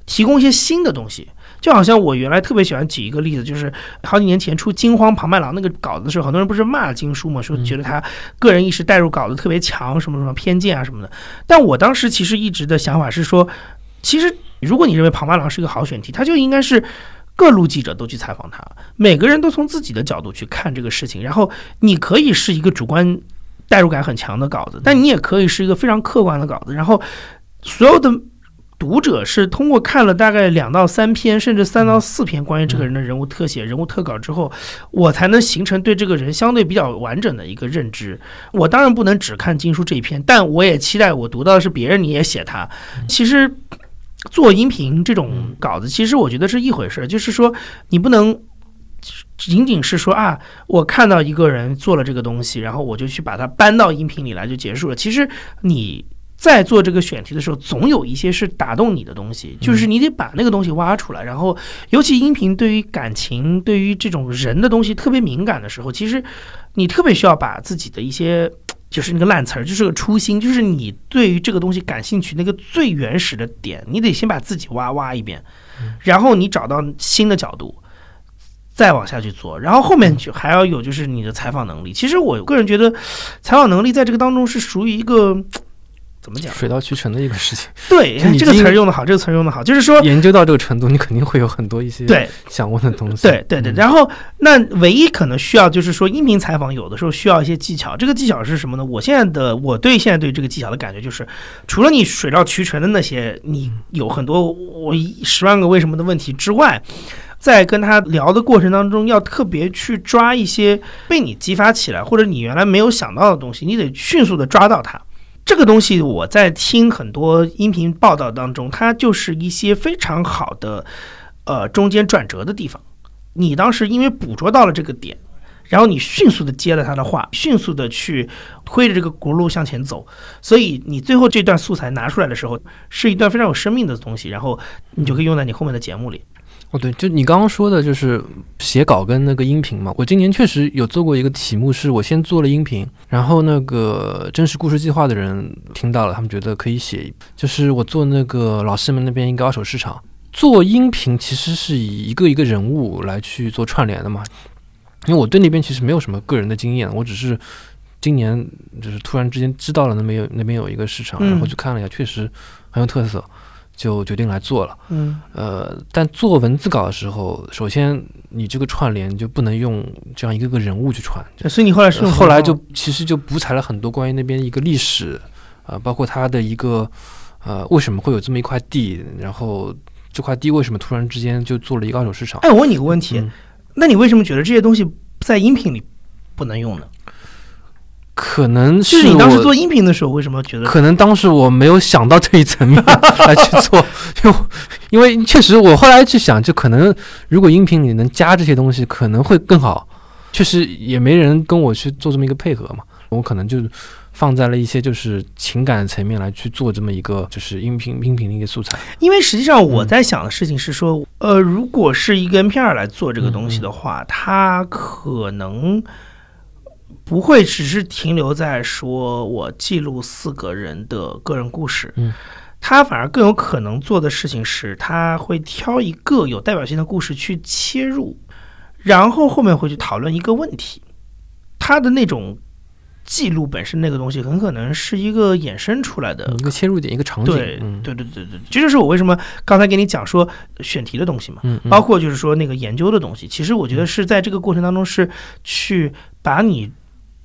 提供一些新的东西。就好像我原来特别喜欢举一个例子，就是好几年前出《惊慌庞麦郎》那个稿子的时候，很多人不是骂金叔嘛，说觉得他个人意识代入稿子特别强，什么什么偏见啊什么的。但我当时其实一直的想法是说，其实如果你认为庞麦郎是一个好选题，他就应该是。各路记者都去采访他，每个人都从自己的角度去看这个事情。然后你可以是一个主观代入感很强的稿子，但你也可以是一个非常客观的稿子。然后所有的读者是通过看了大概两到三篇，甚至三到四篇关于这个人的人物特写、人物特稿之后，我才能形成对这个人相对比较完整的一个认知。我当然不能只看金书这一篇，但我也期待我读到的是别人你也写他。其实。做音频这种稿子，其实我觉得是一回事，就是说你不能仅仅是说啊，我看到一个人做了这个东西，然后我就去把它搬到音频里来就结束了。其实你在做这个选题的时候，总有一些是打动你的东西，就是你得把那个东西挖出来。然后，尤其音频对于感情、对于这种人的东西特别敏感的时候，其实你特别需要把自己的一些。就是那个烂词儿，就是个初心，就是你对于这个东西感兴趣那个最原始的点，你得先把自己挖挖一遍，然后你找到新的角度，再往下去做，然后后面就还要有就是你的采访能力。其实我个人觉得，采访能力在这个当中是属于一个。怎么讲？水到渠成的一个事情。*laughs* 对，这个词儿用的好，这个词儿用的好，就是说研究到这个程度，你肯定会有很多一些对想问的东西。对对对。然后，那唯一可能需要就是说，音频采访有的时候需要一些技巧。这个技巧是什么呢？我现在的我对现在对这个技巧的感觉就是，除了你水到渠成的那些，你有很多我十万个为什么的问题之外，在跟他聊的过程当中，要特别去抓一些被你激发起来或者你原来没有想到的东西，你得迅速的抓到它。这个东西我在听很多音频报道当中，它就是一些非常好的，呃，中间转折的地方。你当时因为捕捉到了这个点，然后你迅速的接了他的话，迅速的去推着这个轱辘向前走，所以你最后这段素材拿出来的时候，是一段非常有生命的东西，然后你就可以用在你后面的节目里。哦，对，就你刚刚说的，就是写稿跟那个音频嘛。我今年确实有做过一个题目，是我先做了音频，然后那个真实故事计划的人听到了，他们觉得可以写。就是我做那个老师们那边一个二手市场，做音频其实是以一个一个人物来去做串联的嘛。因为我对那边其实没有什么个人的经验，我只是今年就是突然之间知道了那边有那边有一个市场，然后去看了一下，确实很有特色。就决定来做了，嗯，呃，但做文字稿的时候，首先你这个串联就不能用这样一个个人物去串，所以你后来是后来就其实就补采了很多关于那边一个历史，呃，包括它的一个呃为什么会有这么一块地，然后这块地为什么突然之间就做了一个二手市场？哎，我问你个问题，那你为什么觉得这些东西在音频里不能用呢？可能是你当时做音频的时候，为什么觉得？可能当时我没有想到这一层面 *laughs* 来去做，*laughs* 因为因为确实我后来去想，就可能如果音频里能加这些东西，可能会更好。确实也没人跟我去做这么一个配合嘛，我可能就放在了一些就是情感层面来去做这么一个就是音频音频的一个素材。因为实际上我在想的事情是说，呃，如果是一个 NPR 来做这个东西的话，它可能。不会只是停留在说我记录四个人的个人故事，嗯，他反而更有可能做的事情是，他会挑一个有代表性的故事去切入，然后后面会去讨论一个问题。他的那种记录本身那个东西，很可能是一个衍生出来的一个切入点，一个场景。对，对，对，对，对，这就是我为什么刚才给你讲说选题的东西嘛，嗯，包括就是说那个研究的东西，其实我觉得是在这个过程当中是去把你。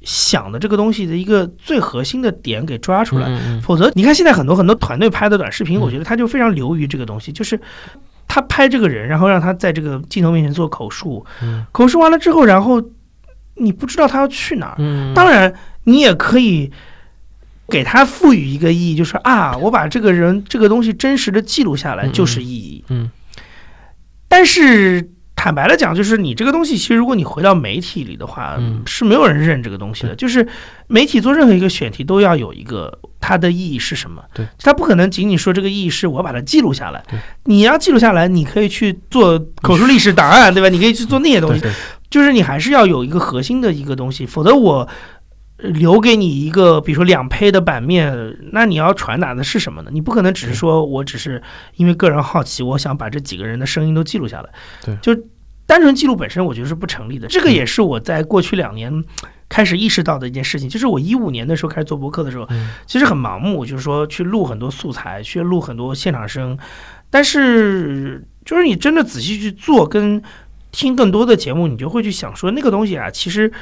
想的这个东西的一个最核心的点给抓出来，否则你看现在很多很多团队拍的短视频，我觉得他就非常流于这个东西，就是他拍这个人，然后让他在这个镜头面前做口述，口述完了之后，然后你不知道他要去哪儿。当然，你也可以给他赋予一个意义，就是啊，我把这个人这个东西真实的记录下来就是意义。嗯，但是。坦白的讲，就是你这个东西，其实如果你回到媒体里的话，是没有人认这个东西的。就是媒体做任何一个选题，都要有一个它的意义是什么？对，它不可能仅仅说这个意义是我把它记录下来。你要记录下来，你可以去做口述历史档案，对吧？你可以去做那些东西。就是你还是要有一个核心的一个东西，否则我。留给你一个，比如说两胚的版面，那你要传达的是什么呢？你不可能只是说我只是因为个人好奇，我想把这几个人的声音都记录下来。对，就单纯记录本身，我觉得是不成立的。这个也是我在过去两年开始意识到的一件事情。就是我一五年的时候开始做博客的时候，其实很盲目，就是说去录很多素材，去录很多现场声。但是，就是你真的仔细去做跟听更多的节目，你就会去想说，那个东西啊，其实。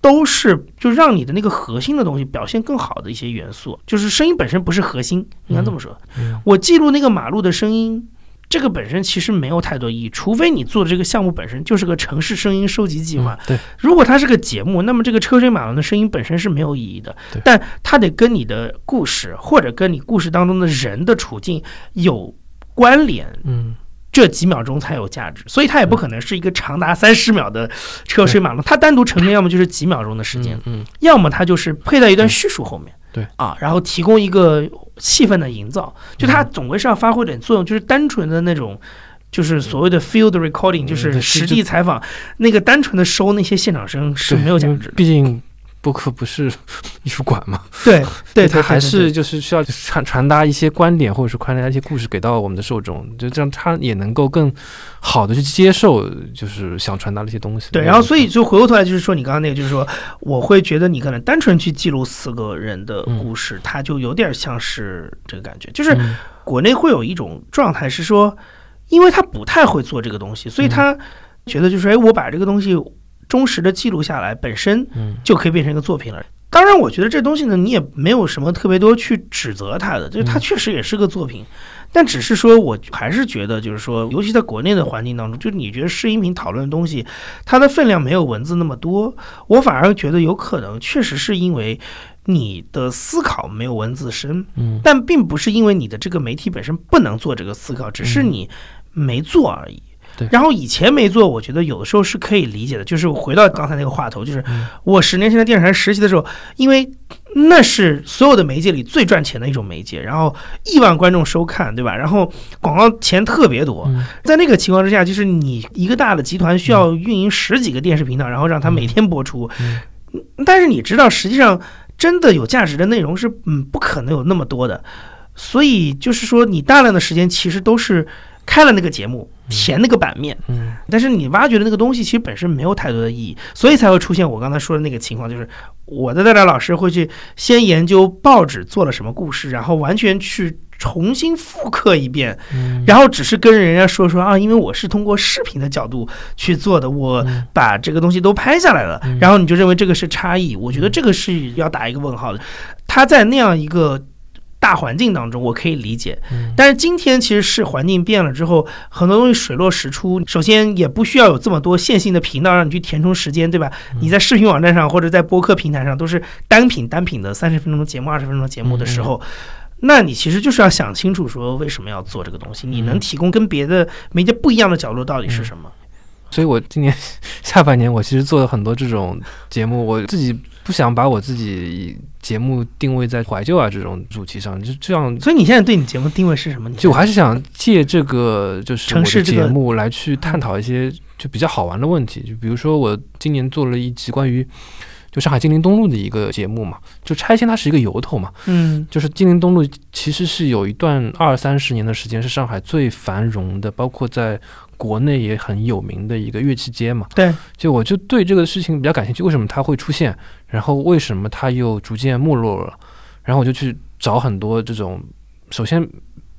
都是就让你的那个核心的东西表现更好的一些元素，就是声音本身不是核心。你看这么说，我记录那个马路的声音，这个本身其实没有太多意义，除非你做的这个项目本身就是个城市声音收集计划。对，如果它是个节目，那么这个车水马龙的声音本身是没有意义的。但它得跟你的故事或者跟你故事当中的人的处境有关联。嗯。这几秒钟才有价值，所以它也不可能是一个长达三十秒的车水马龙。它单独呈现，要么就是几秒钟的时间，嗯，要么它就是配在一段叙述后面，对啊，然后提供一个气氛的营造，就它总归是要发挥点作用，就是单纯的那种。就是所谓的 field recording，就是实地采访，那个单纯的收那些现场声是没有价值的。毕竟播客不是 *laughs* 艺术馆嘛。对 *laughs* 对，它还是就是需要传传达一些观点，或者是传达一些故事给到我们的受众，就这样他也能够更好的去接受，就是想传达的一些东西。对，然后所以就回过头来就是说，你刚刚那个就是说，我会觉得你可能单纯去记录四个人的故事，它就有点像是这个感觉，就是国内会有一种状态是说。因为他不太会做这个东西，所以他觉得就是，哎，我把这个东西忠实的记录下来，本身就可以变成一个作品了。当然，我觉得这东西呢，你也没有什么特别多去指责它的，就是它确实也是个作品，但只是说，我还是觉得，就是说，尤其在国内的环境当中，就你觉得试音频讨论的东西，它的分量没有文字那么多，我反而觉得有可能确实是因为你的思考没有文字深，嗯，但并不是因为你的这个媒体本身不能做这个思考，只是你。没做而已，对。然后以前没做，我觉得有的时候是可以理解的。就是回到刚才那个话头，就是我十年前在电视台实习的时候，因为那是所有的媒介里最赚钱的一种媒介，然后亿万观众收看，对吧？然后广告钱特别多，在那个情况之下，就是你一个大的集团需要运营十几个电视频道，然后让它每天播出。但是你知道，实际上真的有价值的内容是嗯不可能有那么多的，所以就是说，你大量的时间其实都是。开了那个节目，填那个版面，嗯，但是你挖掘的那个东西其实本身没有太多的意义，所以才会出现我刚才说的那个情况，就是我的代表老师会去先研究报纸做了什么故事，然后完全去重新复刻一遍，然后只是跟人家说说啊，因为我是通过视频的角度去做的，我把这个东西都拍下来了，然后你就认为这个是差异，我觉得这个是要打一个问号的，他在那样一个。大环境当中，我可以理解，但是今天其实是环境变了之后，很多东西水落石出。首先，也不需要有这么多线性的频道让你去填充时间，对吧？你在视频网站上或者在播客平台上都是单品单品的三十分钟节目、二十分钟节目的时候，那你其实就是要想清楚，说为什么要做这个东西？你能提供跟别的媒介不一样的角度到底是什么？所以我今年 *laughs* 下半年，我其实做了很多这种节目，我自己。不想把我自己节目定位在怀旧啊这种主题上，就这样。所以你现在对你节目定位是什么？就我还是想借这个就是城市节目来去探讨一些就比较好玩的问题。就比如说我今年做了一集关于就上海金陵东路的一个节目嘛，就拆迁它是一个由头嘛。嗯，就是金陵东路其实是有一段二三十年的时间是上海最繁荣的，包括在。国内也很有名的一个乐器街嘛，对，就我就对这个事情比较感兴趣，为什么它会出现，然后为什么它又逐渐没落了，然后我就去找很多这种，首先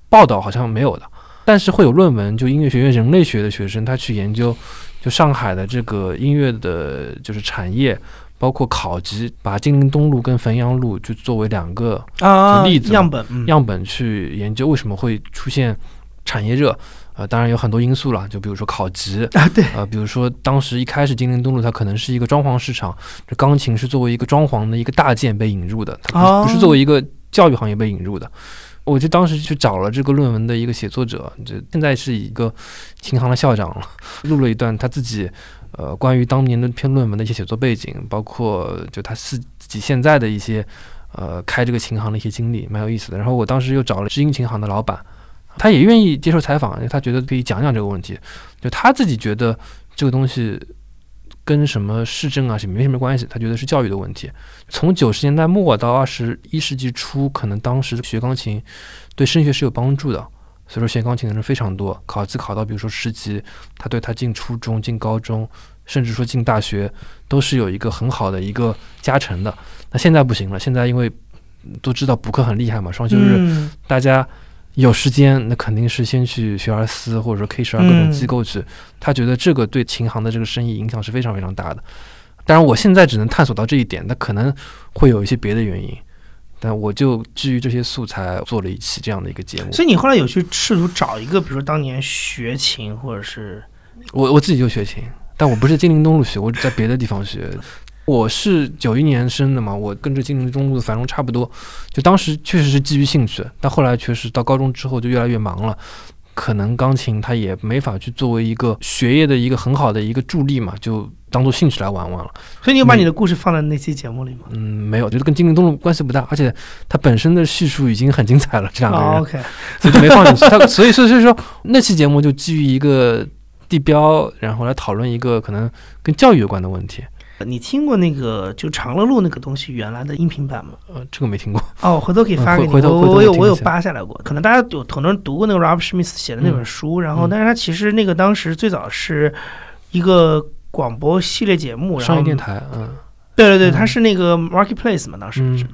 报道好像没有的，但是会有论文，就音乐学院人类学的学生他去研究，就上海的这个音乐的，就是产业，包括考级，把金陵东路跟汾阳路就作为两个啊例子样本样本去研究为什么会出现产业热。呃，当然有很多因素了，就比如说考级啊，对，呃，比如说当时一开始金陵东路它可能是一个装潢市场，这钢琴是作为一个装潢的一个大件被引入的，它不是作为一个教育行业被引入的。我就当时去找了这个论文的一个写作者，就现在是一个琴行的校长了，录了一段他自己呃关于当年的篇论文的一些写作背景，包括就他自自己现在的一些呃开这个琴行的一些经历，蛮有意思的。然后我当时又找了知音琴行的老板。他也愿意接受采访，因为他觉得可以讲讲这个问题。就他自己觉得这个东西跟什么市政啊是没什么关系，他觉得是教育的问题。从九十年代末到二十一世纪初，可能当时学钢琴对升学是有帮助的，所以说学钢琴的人非常多。考级考到比如说十级，他对他进初中、进高中，甚至说进大学，都是有一个很好的一个加成的。那现在不行了，现在因为都知道补课很厉害嘛，双休日大家。有时间，那肯定是先去学而思，或者说 K 十二各种机构去。他觉得这个对琴行的这个生意影响是非常非常大的。当然，我现在只能探索到这一点，那可能会有一些别的原因。但我就基于这些素材做了一期这样的一个节目。所以你后来有去试图找一个，比如说当年学琴，或者是我我自己就学琴，但我不是金陵东路学，我在别的地方学。*laughs* 我是九一年生的嘛，我跟着金陵中路的繁荣差不多，就当时确实是基于兴趣，但后来确实到高中之后就越来越忙了，可能钢琴它也没法去作为一个学业的一个很好的一个助力嘛，就当做兴趣来玩玩了。所以你有把你的故事放在那期节目里吗？嗯，没有，觉得跟精灵动物关系不大，而且它本身的叙述已经很精彩了，这两个人，*laughs* 所以就没放进去。他所以说，所以说那期节目就基于一个地标，然后来讨论一个可能跟教育有关的问题。你听过那个就长乐路那个东西原来的音频版吗？呃，这个没听过。哦，回头可以发给你。我我有我有扒下来过，可能大家有很多人读过那个 Rob Schmitz 写的那本书，然后嗯但是他其实那个当时最早是一个广播系列节目，然后商业电台，嗯对对对，嗯它是那个 Marketplace 嘛，当时嗯是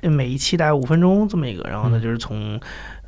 对，每一期大概五分钟这么一个，然后呢嗯就是从。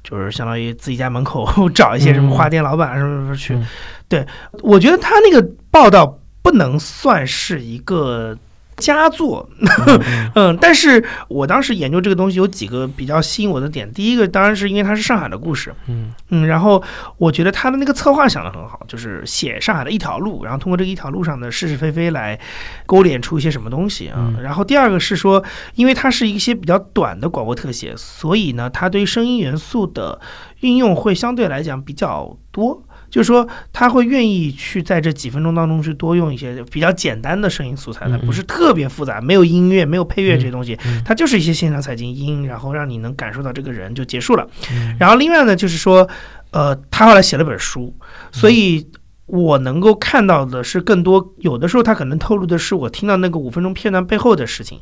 就是相当于自己家门口 *laughs* 找一些什么嗯花店老板什么什么去，嗯对我觉得他那个报道不能算是一个佳作，嗯 *laughs* 嗯，但是我当时研究这个东西有几个比较吸引我的点。第一个当然是因为它是上海的故事，嗯嗯，然后我觉得他的那个策划想得很好，就是写上海的一条路，然后通过这个一条路上的是是非非来勾连出一些什么东西啊。嗯然后第二个是说，因为它是一些比较短的广播特写，所以呢，它对于声音元素的运用会相对来讲比较多。就是说，他会愿意去在这几分钟当中去多用一些比较简单的声音素材，它不是特别复杂，没有音乐、没有配乐这些东西，嗯它就是一些现场采集音，然后让你能感受到这个人就结束了。嗯然后另外呢，就是说，呃，他后来写了本书，所以我能够看到的是更多。有的时候他可能透露的是我听到那个五分钟片段背后的事情，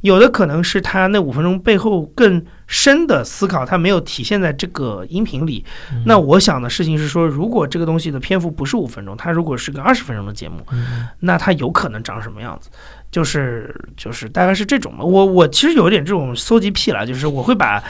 有的可能是他那五分钟背后更深的思考，他没有体现在这个音频里。嗯那我想的事情是说，如果这个东西的篇幅不是五分钟，它如果是个二十分钟的节目，嗯那它有可能长什么样子？就是就是大概是这种嘛。我我其实有一点这种搜集癖了，就是我会把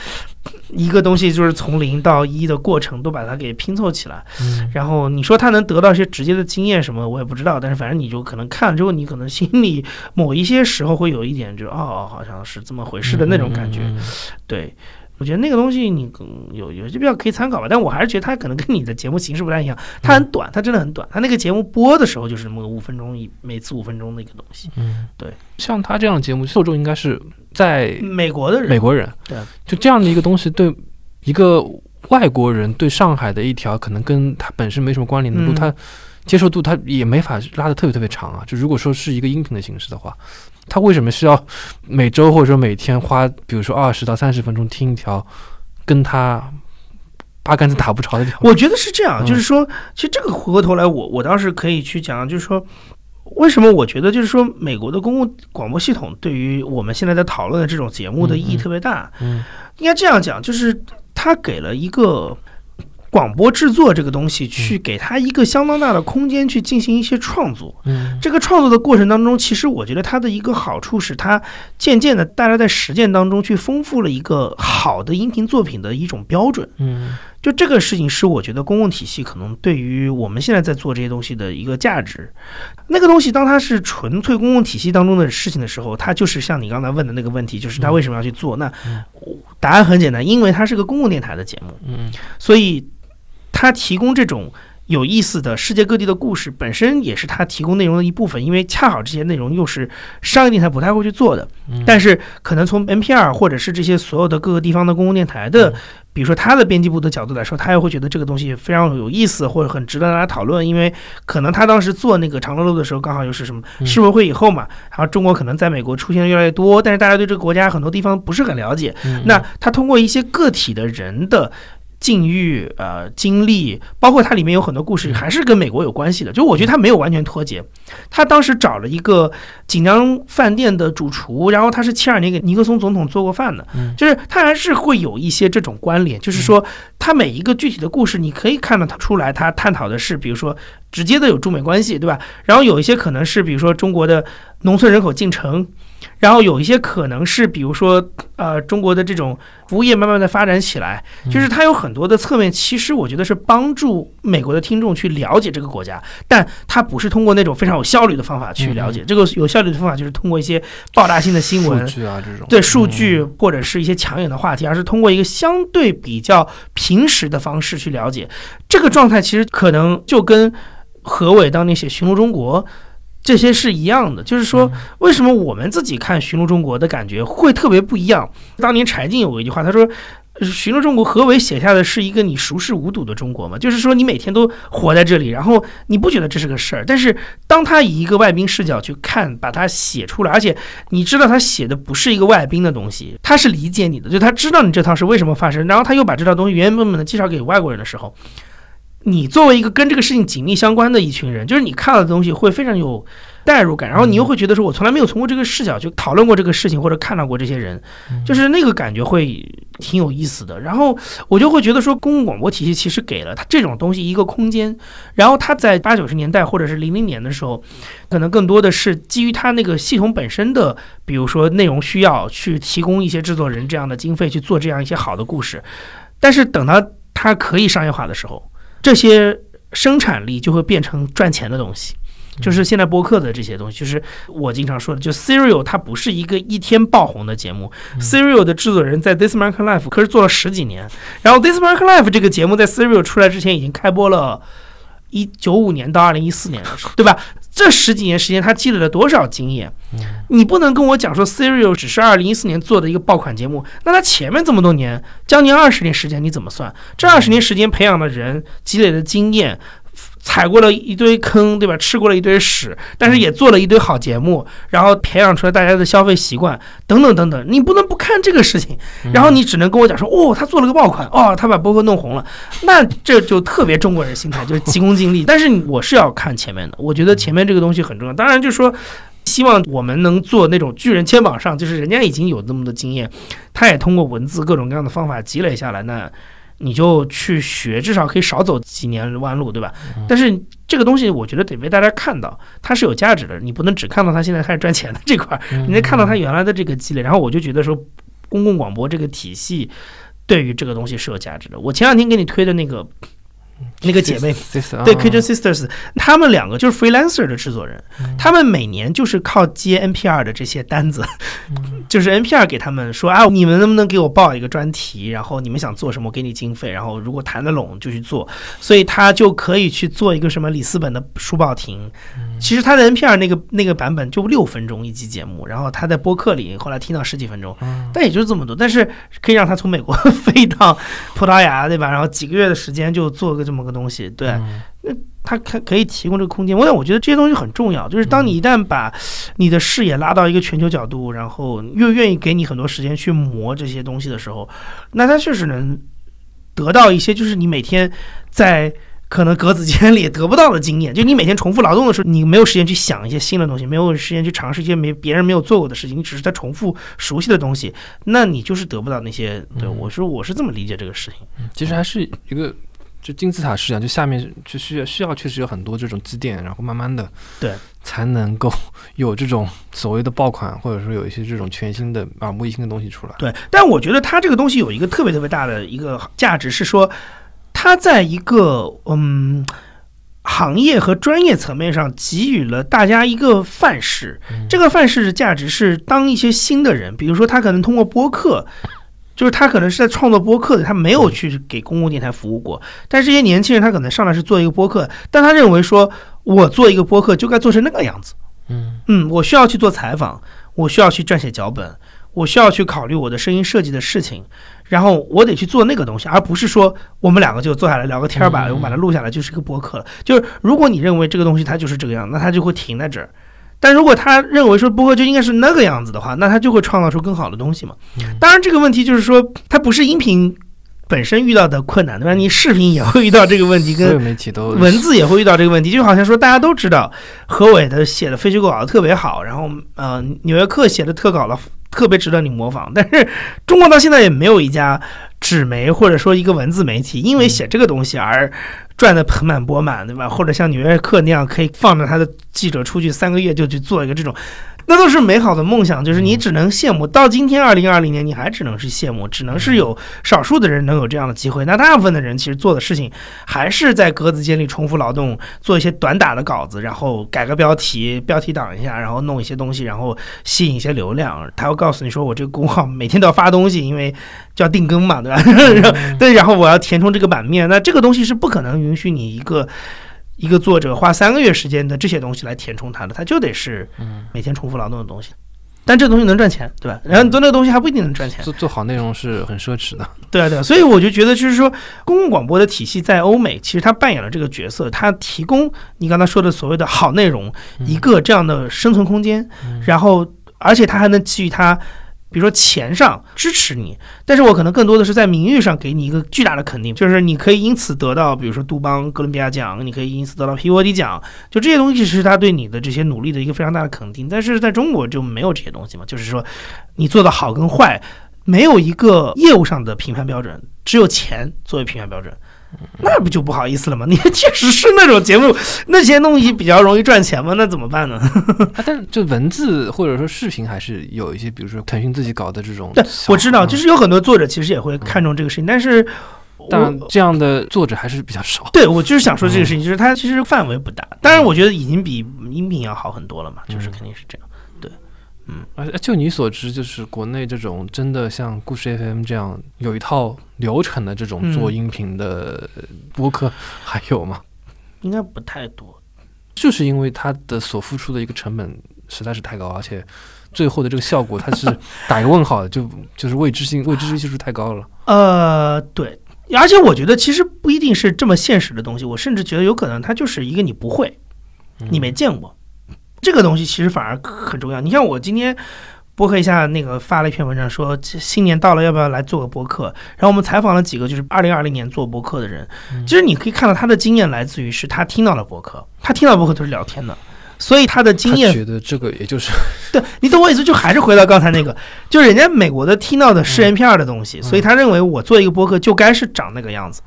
一个东西就是从零到一的过程都把它给拼凑起来。嗯然后你说他能得到一些直接的经验什么，我也不知道。但是反正你就可能看了之后，你可能心里某一些时候会有一点就哦，好像是这么回事的那种感觉。嗯对，我觉得那个东西你嗯有有些必要可以参考吧，但我还是觉得它可能跟你的节目形式不太一样，它很短，它真的很短，它那个节目播的时候就是那么五分钟一，每次五分钟的一个东西。嗯，对，像他这样的节目，受众应该是在美国的人，美国人，对，就这样的一个东西，对一个外国人对上海的一条可能跟他本身没什么关联的路，嗯他接受度他也没法拉得特别特别长啊。就如果说是一个音频的形式的话，他为什么需要每周或者说每天花，比如说二十到三十分钟听一条跟他八竿子打不着的？我觉得是这样，嗯就是说，其实这个回过头来，我我倒是可以去讲，就是说，为什么我觉得就是说，美国的公共广播系统对于我们现在在讨论的这种节目的意义特别大。嗯应该这样讲，就是它给了一个广播制作这个东西，去给他一个相当大的空间去进行一些创作。嗯这个创作的过程当中，其实我觉得它的一个好处是，它渐渐的大家在实践当中去丰富了一个好的音频作品的一种标准。嗯就这个事情是我觉得公共体系可能对于我们现在在做这些东西的一个价值。那个东西当它是纯粹公共体系当中的事情的时候，它就是像你刚才问的那个问题，就是它为什么要去做？那嗯答案很简单，因为它是个公共电台的节目，嗯所以它提供这种。有意思的世界各地的故事本身也是他提供内容的一部分，因为恰好这些内容又是商业电台不太会去做的。嗯，但是可能从 NPR 或者是这些所有的各个地方的公共电台的嗯，比如说他的编辑部的角度来说，他也会觉得这个东西非常有意思，或者很值得大家讨论，因为可能他当时做那个长乐路的时候，刚好又是什么嗯世博会以后嘛，然后中国可能在美国出现的越来越多，但是大家对这个国家很多地方不是很了解，嗯那他通过一些个体的人的。境遇、呃，经历，包括它里面有很多故事，嗯还是跟美国有关系的。就我觉得他没有完全脱节。他当时找了一个锦江饭店的主厨，然后他是七二年给尼克松总统做过饭的，嗯就是他还是会有一些这种关联。就是说，他每一个具体的故事，你可以看得出来，他探讨的是，比如说直接的有中美关系，对吧？然后有一些可能是，比如说中国的农村人口进城。然后有一些可能是，比如说，呃，中国的这种服务业慢慢的发展起来，就是它有很多的侧面，其实我觉得是帮助美国的听众去了解这个国家，但它不是通过那种非常有效率的方法去了解。这个有效率的方法就是通过一些爆炸性的新闻数、据啊这种对数据或者是一些抢眼的话题，而是通过一个相对比较平实的方式去了解这个状态。其实可能就跟何伟当年写《寻路中国》。这些是一样的，就是说，为什么我们自己看《寻路中国》的感觉会特别不一样？当年柴静有过一句话，他说：“寻路中国》何为写下的是一个你熟视无睹的中国嘛？就是说你每天都活在这里，然后你不觉得这是个事儿。但是当他以一个外宾视角去看，把它写出来，而且你知道他写的不是一个外宾的东西，他是理解你的，就他知道你这套是为什么发生，然后他又把这套东西原原本本的介绍给外国人的时候，你作为一个跟这个事情紧密相关的一群人，就是你看到的东西会非常有。代入感，然后你又会觉得说，我从来没有从过这个视角去讨论过这个事情，或者看到过这些人，就是那个感觉会挺有意思的。然后我就会觉得说，公共广播体系其实给了他这种东西一个空间。然后他在八九十年代或者是零零年的时候，可能更多的是基于他那个系统本身的，比如说内容需要去提供一些制作人这样的经费去做这样一些好的故事。但是等到它可以商业化的时候，这些生产力就会变成赚钱的东西。就是现在播客的这些东西，就是我经常说的，就 Serial 它不是一个一天爆红的节目。Serial 的制作人在 This American Life 可是做了十几年，然后 This American Life 这个节目在 Serial 出来之前已经开播了，一九五年到二零一四年的时候，对吧？这十几年时间他积累了多少经验？你不能跟我讲说 Serial 只是二零一四年做的一个爆款节目，那他前面这么多年，将近二十年时间你怎么算？这二十年时间培养的人积累的经验。踩过了一堆坑，对吧？吃过了一堆屎，但是也做了一堆好节目，然后培养出来大家的消费习惯，等等等等。你不能不看这个事情，然后你只能跟我讲说，哦，他做了个爆款，哦，他把播客弄红了，那这就特别中国人心态，就是急功近利。*laughs* 但是我是要看前面的，我觉得前面这个东西很重要。当然，就是说，希望我们能做那种巨人肩膀上，就是人家已经有那么多经验，他也通过文字各种各样的方法积累下来，那。你就去学，至少可以少走几年弯路，对吧？但是这个东西，我觉得得被大家看到，它是有价值的。你不能只看到它现在开始赚钱的这块，你得看到它原来的这个积累。然后我就觉得说，公共广播这个体系对于这个东西是有价值的。我前两天给你推的那个。那个姐妹对 Kitchen Sisters，他们两个就是 freelancer 的制作人，他们每年就是靠接 NPR 的这些单子，就是 NPR 给他们说啊，你们能不能给我报一个专题？然后你们想做什么，我给你经费。然后如果谈得拢就去做，所以他就可以去做一个什么里斯本的书报亭。其实他的 NPR 那个那个版本就六分钟一集节目，然后他在播客里后来听到十几分钟，但也就是这么多。但是可以让他从美国飞到葡萄牙，对吧？然后几个月的时间就做个这么个东西，对，那他可可以提供这个空间。我想，我觉得这些东西很重要。就是当你一旦把你的视野拉到一个全球角度，然后又愿意给你很多时间去磨这些东西的时候，那他确实能得到一些，就是你每天在。可能格子间里得不到的经验，*laughs* 就你每天重复劳动的时候，你没有时间去想一些新的东西，没有时间去尝试一些没别人没有做过的事情，你只是在重复熟悉的东西，那你就是得不到那些。对我说，我是这么理解这个事情。其实还是一个就金字塔式啊，就下面就需要需要确实有很多这种积淀，然后慢慢的对才能够有这种所谓的爆款，或者说有一些这种全新的耳目一新的东西出来。对，但我觉得它这个东西有一个特别特别大的一个价值是说。它在一个嗯行业和专业层面上给予了大家一个范式，这个范式的价值是当一些新的人，比如说他可能通过播客，就是他可能是在创作播客的，他没有去给公共电台服务过，但这些年轻人他可能上来是做一个播客，但他认为说我做一个播客就该做成那个样子，嗯。嗯，我需要去做采访，我需要去撰写脚本，我需要去考虑我的声音设计的事情。然后我得去做那个东西，而不是说我们两个就坐下来聊个天儿吧，我把它录下来就是一个播客了。就是如果你认为这个东西它就是这个样，那它就会停在这儿；但如果他认为说播客就应该是那个样子的话，那他就会创造出更好的东西嘛。当然，这个问题就是说，它不是音频本身遇到的困难，对吧？你视频也会遇到这个问题，跟媒体都文字也会遇到这个问题。就好像说，大家都知道何伟的写的非虚构稿特别好，然后呃，纽约客写的特稿了。特别值得你模仿，但是中国到现在也没有一家纸媒或者说一个文字媒体，因为写这个东西而赚得盆满钵满，对吧？或者像《纽约客》那样，可以放着他的记者出去三个月就去做一个这种。那都是美好的梦想，就是你只能羡慕。到今天二零二零年，你还只能是羡慕，只能是有少数的人能有这样的机会。那大部分的人其实做的事情，还是在格子间里重复劳动，做一些短打的稿子，然后改个标题，标题党一下，然后弄一些东西，然后吸引一些流量。他会告诉你说，我这个公号每天都要发东西，因为叫定更嘛，对吧？*laughs* 对，然后我要填充这个版面。那这个东西是不可能允许你一个。一个作者花三个月时间的这些东西来填充它的，它就得是每天重复劳动的东西。但这东西能赚钱，对吧？然后你做那个东西还不一定能赚钱。做做好内容是很奢侈的。对啊，对啊，所以我就觉得，就是说，公共广播的体系在欧美，其实它扮演了这个角色，它提供你刚才说的所谓的好内容一个这样的生存空间，然后而且它还能给予它。比如说钱上支持你，但是我可能更多的是在名誉上给你一个巨大的肯定，就是你可以因此得到，比如说杜邦哥伦比亚奖，你可以因此得到皮沃迪奖，就这些东西是他对你的这些努力的一个非常大的肯定。但是在中国就没有这些东西嘛，就是说你做的好跟坏没有一个业务上的评判标准，只有钱作为评判标准。那不就不好意思了吗？*laughs* 你确实是那种节目，那些东西比较容易赚钱吗？那怎么办呢？*laughs* 但是就文字或者说视频还是有一些，比如说腾讯自己搞的这种。对，我知道，就是有很多作者其实也会看重这个事情，但是，但这样的作者还是比较少。对，我就是想说这个事情，就是它其实范围不大，当然我觉得已经比音频要好很多了嘛，就是肯定是这样。嗯，而就你所知，就是国内这种真的像故事 FM 这样有一套流程的这种做音频的播客还有吗？应该不太多，就是因为它的所付出的一个成本实在是太高，而且最后的这个效果它是打一个问号的，就就是未知性、未知性系数太高了。呃，对，而且我觉得其实不一定是这么现实的东西，我甚至觉得有可能它就是一个你不会，你没见过。这个东西其实反而很重要。你像我今天播客一下那个发了一篇文章，说新年到了，要不要来做个播客？然后我们采访了几个就是二零二零年做播客的人，其实你可以看到他的经验来自于是他听到了播客，他听到播客都是聊天的。所以他的经验，觉得这个也就是 *laughs* 对你懂我意思，就还是回到刚才那个，*laughs* 就是人家美国的听到的试验片的东西，所以他认为我做一个播客就该是长那个样子。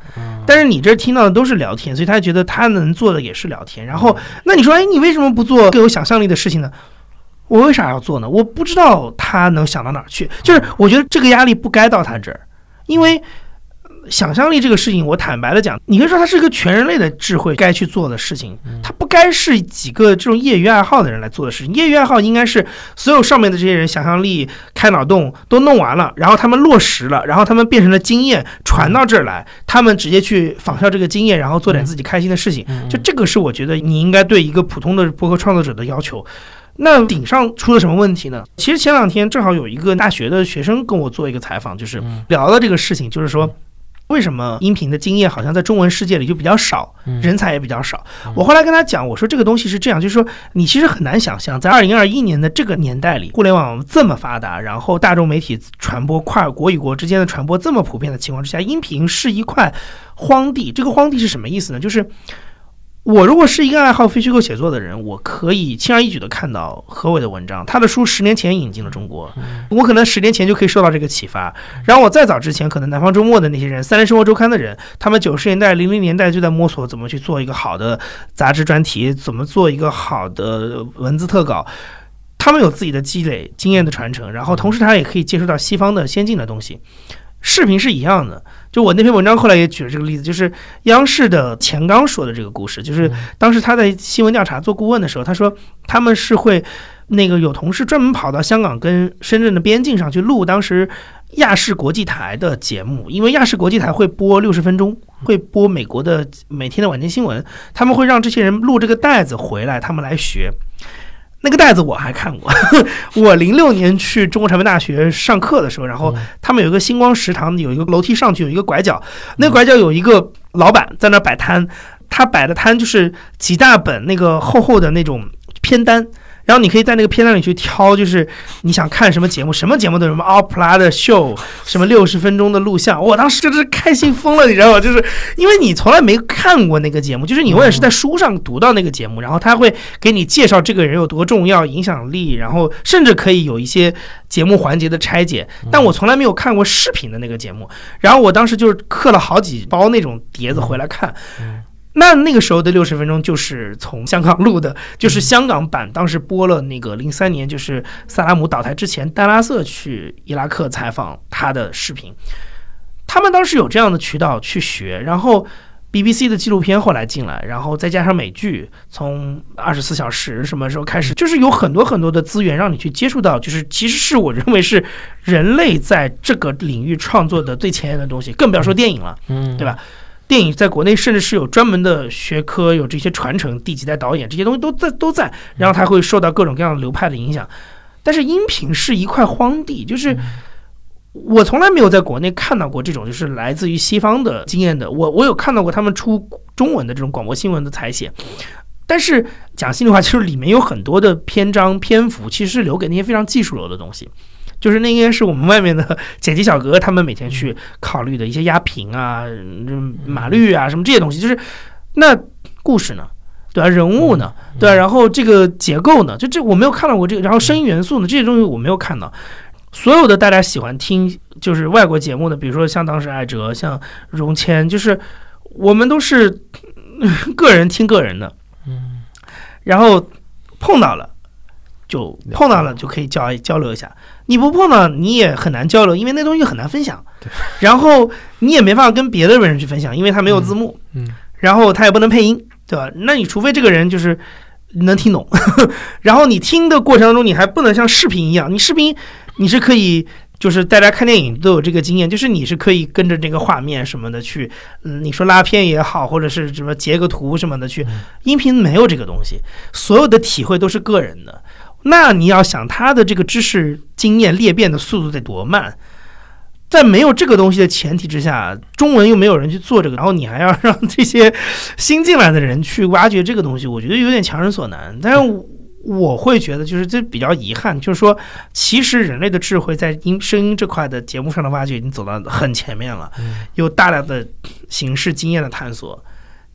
但是你这听到的都是聊天，所以他觉得他能做的也是聊天。然后那你说，哎，你为什么不做更有想象力的事情呢？我为啥要做呢？我不知道他能想到哪儿去。就是我觉得这个压力不该到他这儿，因为。想象力这个事情，我坦白的讲，你可以说它是一个全人类的智慧该去做的事情，它不该是几个这种业余爱好的人来做的事情。业余爱好应该是所有上面的这些人想象力、开脑洞都弄完了，然后他们落实了，然后他们变成了经验传到这儿来，他们直接去仿效这个经验，然后做点自己开心的事情。就这个是我觉得你应该对一个普通的博客创作者的要求。那顶上出了什么问题呢？其实前两天正好有一个大学的学生跟我做一个采访，就是聊到这个事情，就是说。为什么音频的经验好像在中文世界里就比较少，人才也比较少？我后来跟他讲，我说这个东西是这样，就是说你其实很难想象，在二零二一年的这个年代里，互联网这么发达，然后大众媒体传播跨国与国之间的传播这么普遍的情况之下，音频是一块荒地。这个荒地是什么意思呢？就是。我如果是一个爱好非虚构写作的人，我可以轻而易举地看到何伟的文章。他的书十年前引进了中国，我可能十年前就可以受到这个启发。然后我再早之前，可能南方周末的那些人、三联生活周刊的人，他们九十年代、零零年代就在摸索怎么去做一个好的杂志专题，怎么做一个好的文字特稿。他们有自己的积累、经验的传承，然后同时他也可以接触到西方的先进的东西。视频是一样的。就我那篇文章后来也举了这个例子，就是央视的钱刚说的这个故事，就是当时他在新闻调查做顾问的时候，他说他们是会那个有同事专门跑到香港跟深圳的边境上去录当时亚视国际台的节目，因为亚视国际台会播六十分钟，会播美国的每天的晚间新闻，他们会让这些人录这个袋子回来，他们来学。那个袋子我还看过，*laughs* 我零六年去中国传媒大学上课的时候，然后他们有一个星光食堂，有一个楼梯上去有一个拐角，那个拐角有一个老板在那摆摊，他摆的摊就是几大本那个厚厚的那种片单。然后你可以在那个片段里去挑，就是你想看什么节目，什么节目都有，什么 Opera 的秀，什么六十分钟的录像。我当时就是开心疯了，你知道吗？就是因为你从来没看过那个节目，就是你永远是在书上读到那个节目，然后他会给你介绍这个人有多重要、影响力，然后甚至可以有一些节目环节的拆解。但我从来没有看过视频的那个节目，然后我当时就是刻了好几包那种碟子回来看。那那个时候的六十分钟就是从香港录的，就是香港版。当时播了那个零三年，就是萨拉姆倒台之前，戴拉瑟去伊拉克采访他的视频。他们当时有这样的渠道去学，然后 BBC 的纪录片后来进来，然后再加上美剧，从二十四小时什么时候开始，就是有很多很多的资源让你去接触到，就是其实是我认为是人类在这个领域创作的最前沿的东西，更不要说电影了，嗯，对吧？电影在国内甚至是有专门的学科，有这些传承，第几代导演这些东西都在都在，然后它会受到各种各样的流派的影响。但是音频是一块荒地，就是我从来没有在国内看到过这种就是来自于西方的经验的。我我有看到过他们出中文的这种广播新闻的采写，但是讲心里话，就是里面有很多的篇章篇幅，其实是留给那些非常技术流的东西。就是那应该是我们外面的剪辑小哥他们每天去考虑的一些压平啊、码率啊什么这些东西。就是那故事呢，对吧？人物呢，对吧？然后这个结构呢，就这我没有看到过这个。然后声音元素呢，这些东西我没有看到。所有的大家喜欢听就是外国节目的，比如说像当时艾哲、像荣谦，就是我们都是个人听个人的，嗯，然后碰到了就碰到了就可以交交流一下。你不碰到，你也很难交流，因为那东西很难分享。然后你也没法跟别的人去分享，因为他没有字幕。嗯，然后他也不能配音，对吧？那你除非这个人就是能听懂，*laughs* 然后你听的过程当中，你还不能像视频一样，你视频你是可以，就是大家看电影都有这个经验，就是你是可以跟着这个画面什么的去，嗯，你说拉片也好，或者是什么截个图什么的去，音频没有这个东西，所有的体会都是个人的。那你要想他的这个知识经验裂变的速度得多慢，在没有这个东西的前提之下，中文又没有人去做这个，然后你还要让这些新进来的人去挖掘这个东西，我觉得有点强人所难。但是我会觉得，就是这比较遗憾，就是说，其实人类的智慧在音声音这块的节目上的挖掘已经走到很前面了，有大量的形式经验的探索。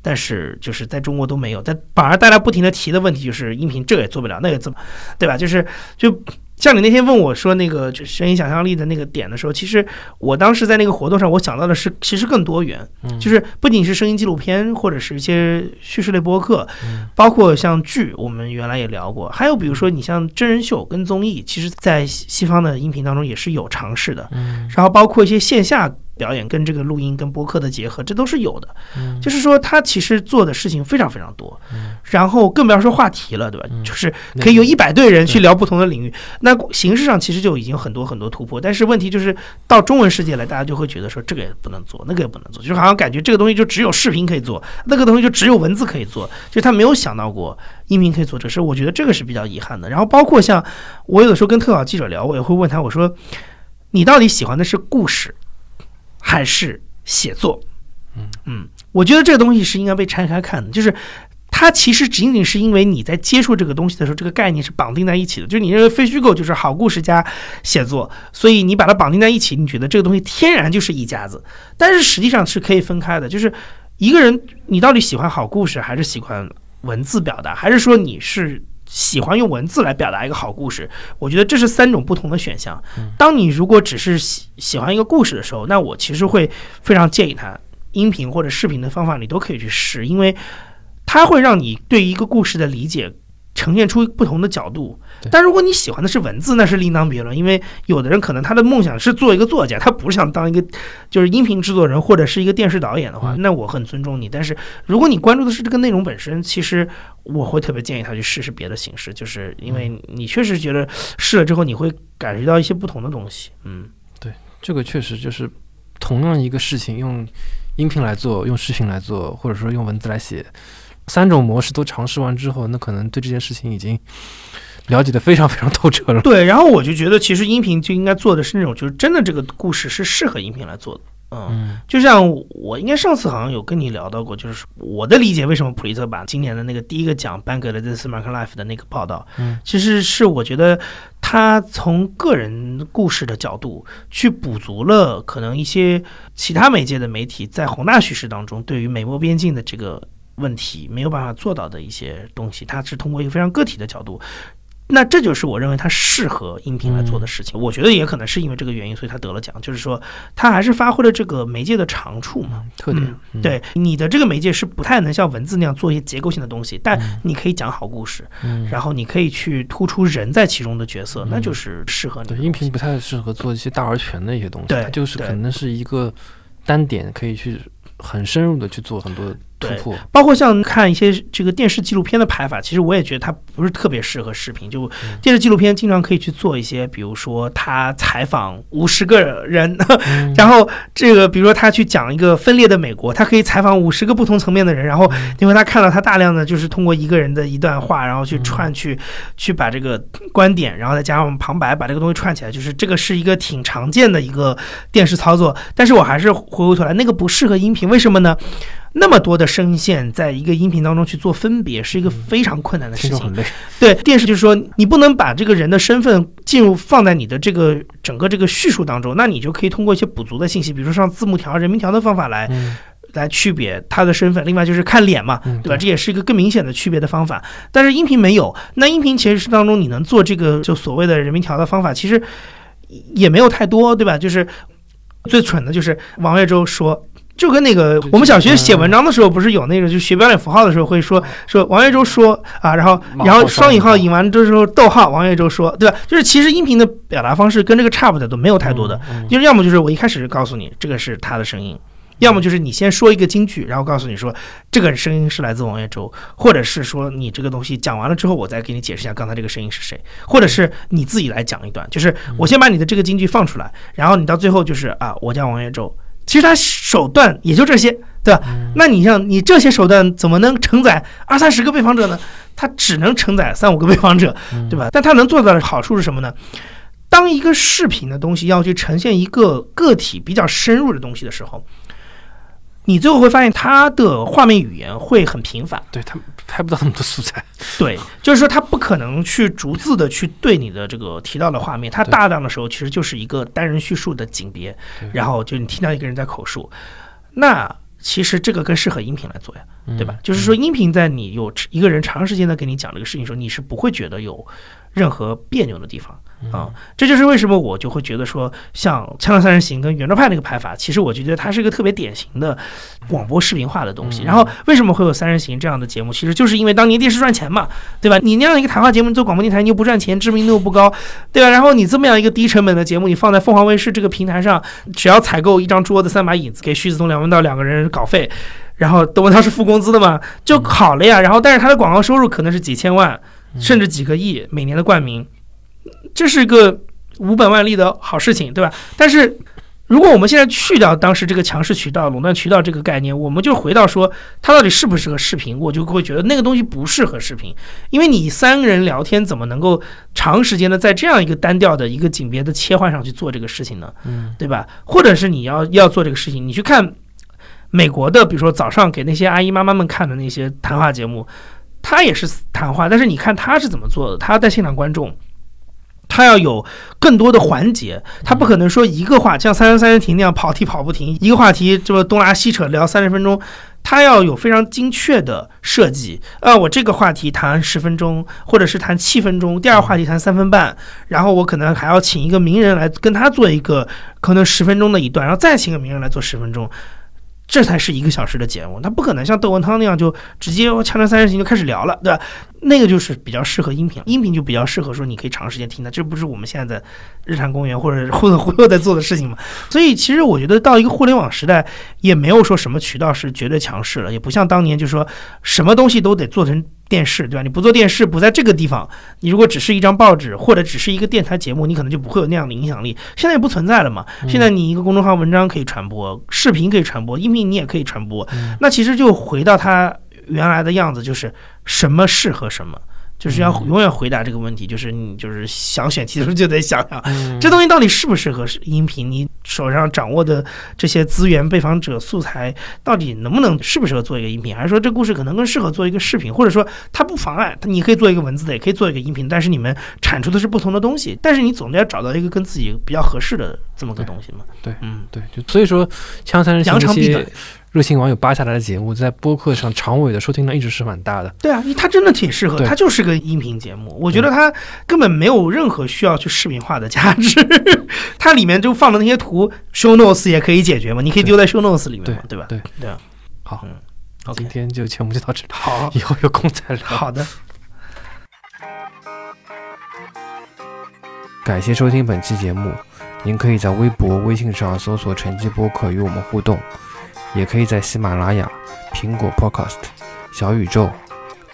但是就是在中国都没有，但反而大家不停的提的问题就是音频这个也做不了，那个怎么，对吧？就是就像你那天问我说那个声音想象力的那个点的时候，其实我当时在那个活动上，我想到的是其实更多元，就是不仅是声音纪录片或者是一些叙事类播客，包括像剧，我们原来也聊过，还有比如说你像真人秀跟综艺，其实在西方的音频当中也是有尝试的，然后包括一些线下。表演跟这个录音跟播客的结合，这都是有的。就是说他其实做的事情非常非常多，然后更不要说话题了，对吧？就是可以有一百对人去聊不同的领域。那形式上其实就已经很多很多突破，但是问题就是到中文世界来，大家就会觉得说这个也不能做，那个也不能做，就好像感觉这个东西就只有视频可以做，那个东西就只有文字可以做，就他没有想到过音频可以做这事。我觉得这个是比较遗憾的。然后包括像我有的时候跟特稿记者聊，我也会问他，我说你到底喜欢的是故事？还是写作，嗯嗯，我觉得这个东西是应该被拆开看的。就是它其实仅仅是因为你在接触这个东西的时候，这个概念是绑定在一起的。就是你认为非虚构就是好故事加写作，所以你把它绑定在一起，你觉得这个东西天然就是一家子。但是实际上是可以分开的。就是一个人，你到底喜欢好故事，还是喜欢文字表达，还是说你是？喜欢用文字来表达一个好故事，我觉得这是三种不同的选项。当你如果只是喜喜欢一个故事的时候，那我其实会非常建议他，音频或者视频的方法你都可以去试，因为它会让你对一个故事的理解。呈现出不同的角度，但如果你喜欢的是文字，那是另当别论。因为有的人可能他的梦想是做一个作家，他不是想当一个就是音频制作人或者是一个电视导演的话，那我很尊重你。但是如果你关注的是这个内容本身，其实我会特别建议他去试试别的形式，就是因为你确实觉得试了之后你会感觉到一些不同的东西。嗯，对，这个确实就是同样一个事情，用音频来做，用视频来做，或者说用文字来写。三种模式都尝试完之后，那可能对这件事情已经了解的非常非常透彻了。对，然后我就觉得，其实音频就应该做的是那种，就是真的这个故事是适合音频来做的。嗯，就像我应该上次好像有跟你聊到过，就是我的理解，为什么普利策把今年的那个第一个奖颁给了《This American Life》的那个报道，嗯，其实是我觉得他从个人故事的角度去补足了可能一些其他媒介的媒体在宏大叙事当中对于美墨边境的这个。问题没有办法做到的一些东西，他是通过一个非常个体的角度，那这就是我认为它适合音频来做的事情。我觉得也可能是因为这个原因，所以他得了奖，就是说他还是发挥了这个媒介的长处嘛，特点。对你的这个媒介是不太能像文字那样做一些结构性的东西，但你可以讲好故事，然后你可以去突出人在其中的角色，那就是适合你。对，音频不太适合做一些大而全的一些东西，对，就是可能是一个单点可以去很深入的去做很多。突破。包括像看一些这个电视纪录片的拍法，其实我也觉得它不是特别适合视频。就电视纪录片经常可以去做一些，比如说他采访五十个人，*laughs* 然后这个比如说他去讲一个分裂的美国，他可以采访五十个不同层面的人，然后因为他看到他大量的就是通过一个人的一段话，然后去串去去把这个观点，然后再加上旁白，把这个东西串起来，就是这个是一个挺常见的一个电视操作。但是我还是回过头来，那个不适合音频，为什么呢？那么多的声线在一个音频当中去做分别，是一个非常困难的事情。对电视就是说，你不能把这个人的身份进入放在你的这个整个这个叙述当中，那你就可以通过一些补足的信息，比如说上字幕条、人名条的方法来来区别他的身份。另外就是看脸嘛，对吧？这也是一个更明显的区别的方法。但是音频没有，那音频其实是当中你能做这个就所谓的人名条的方法，其实也没有太多，对吧？就是最蠢的就是王岳洲说。就跟那个我们小学写文章的时候，不是有那个就学标点符号的时候会说说王岳洲说啊，然后然后双引号引完之后逗号王岳洲说，对吧？就是其实音频的表达方式跟这个差不多，都没有太多的，就是要么就是我一开始告诉你这个是他的声音，要么就是你先说一个京剧，然后告诉你说这个声音是来自王岳洲，或者是说你这个东西讲完了之后，我再给你解释一下刚才这个声音是谁，或者是你自己来讲一段，就是我先把你的这个京剧放出来，然后你到最后就是啊，我叫王岳洲。其实他手段也就这些，对吧？那你像你这些手段怎么能承载二三十个被访者呢？他只能承载三五个被访者，对吧？但他能做到的好处是什么呢？当一个视频的东西要去呈现一个个体比较深入的东西的时候。你最后会发现，它的画面语言会很频繁，对他拍不到那么多素材。*laughs* 对，就是说他不可能去逐字的去对你的这个提到的画面，他大量的时候其实就是一个单人叙述的景别，然后就你听到一个人在口述，那其实这个更适合音频来做呀，对吧？就是说音频在你有一个人长时间的给你讲这个事情的时候，你是不会觉得有任何别扭的地方。啊，这就是为什么我就会觉得说，像《锵锵三人行》跟圆桌派那个拍法，其实我就觉得它是一个特别典型的广播视频化的东西。然后为什么会有《三人行》这样的节目？其实就是因为当年电视赚钱嘛，对吧？你那样一个谈话节目做广播电台，你又不赚钱，知名度又不高，对吧？然后你这么样一个低成本的节目，你放在凤凰卫视这个平台上，只要采购一张桌子、三把椅子，给徐子东、梁文道两个人稿费，然后窦文涛是付工资的嘛，就好了呀。然后但是他的广告收入可能是几千万，甚至几个亿每年的冠名。这是个无本万利的好事情，对吧？但是，如果我们现在去掉当时这个强势渠道、垄断渠道这个概念，我们就回到说它到底适不适合视频，我就会觉得那个东西不适合视频，因为你三个人聊天怎么能够长时间的在这样一个单调的一个景别的切换上去做这个事情呢？嗯，对吧？或者是你要要做这个事情，你去看美国的，比如说早上给那些阿姨妈妈们看的那些谈话节目，他也是谈话，但是你看他是怎么做的，他带现场观众。他要有更多的环节，他不可能说一个话像《三人三人停》那样跑题跑不停，一个话题这么东拉西扯聊三十分钟。他要有非常精确的设计啊，我这个话题谈十分钟，或者是谈七分钟，第二话题谈三分半，然后我可能还要请一个名人来跟他做一个可能十分钟的一段，然后再请个名人来做十分钟。这才是一个小时的节目，他不可能像窦文涛那样就直接《锵锵三人行》就开始聊了，对吧？那个就是比较适合音频，音频就比较适合说你可以长时间听的，这不是我们现在的日常公园或者忽左忽悠在做的事情嘛？所以其实我觉得到一个互联网时代，也没有说什么渠道是绝对强势了，也不像当年就说什么东西都得做成。电视对吧？你不做电视，不在这个地方，你如果只是一张报纸或者只是一个电台节目，你可能就不会有那样的影响力。现在也不存在了嘛。现在你一个公众号文章可以传播，视频可以传播，音频你也可以传播。那其实就回到它原来的样子，就是什么适合什么。就是要永远回答这个问题，就是你就是想选题的时候就得想想，这东西到底适不适合音频？你手上掌握的这些资源、被访者、素材，到底能不能适不适合做一个音频？还是说这故事可能更适合做一个视频？或者说它不妨碍，你可以做一个文字的，也可以做一个音频，但是你们产出的是不同的东西。但是你总得要找到一个跟自己比较合适的这么个东西嘛？对，嗯，对，就所以说，枪三人行这些。热心网友扒下来的节目，在播客上长尾的收听量一直是蛮大的。对啊，它真的挺适合，它就是个音频节目。我觉得它根本没有任何需要去视频化的价值。*laughs* 它里面就放的那些图，show notes 也可以解决嘛？你可以丢在 show notes 里面嘛？对吧？对对啊。好，好，今天就节目就到这里。好，以后有空再聊。好的。感谢收听本期节目，您可以在微博、微信上搜索“晨记播客”与我们互动。也可以在喜马拉雅、苹果 Podcast、小宇宙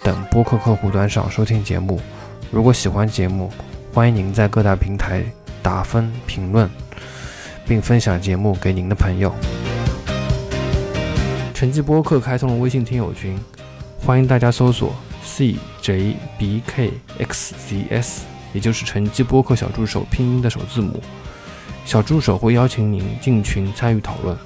等播客客户端上收听节目。如果喜欢节目，欢迎您在各大平台打分、评论，并分享节目给您的朋友。成绩播客开通了微信听友群，欢迎大家搜索 CJBKXZS，也就是成绩播客小助手拼音的首字母。小助手会邀请您进群参与讨论。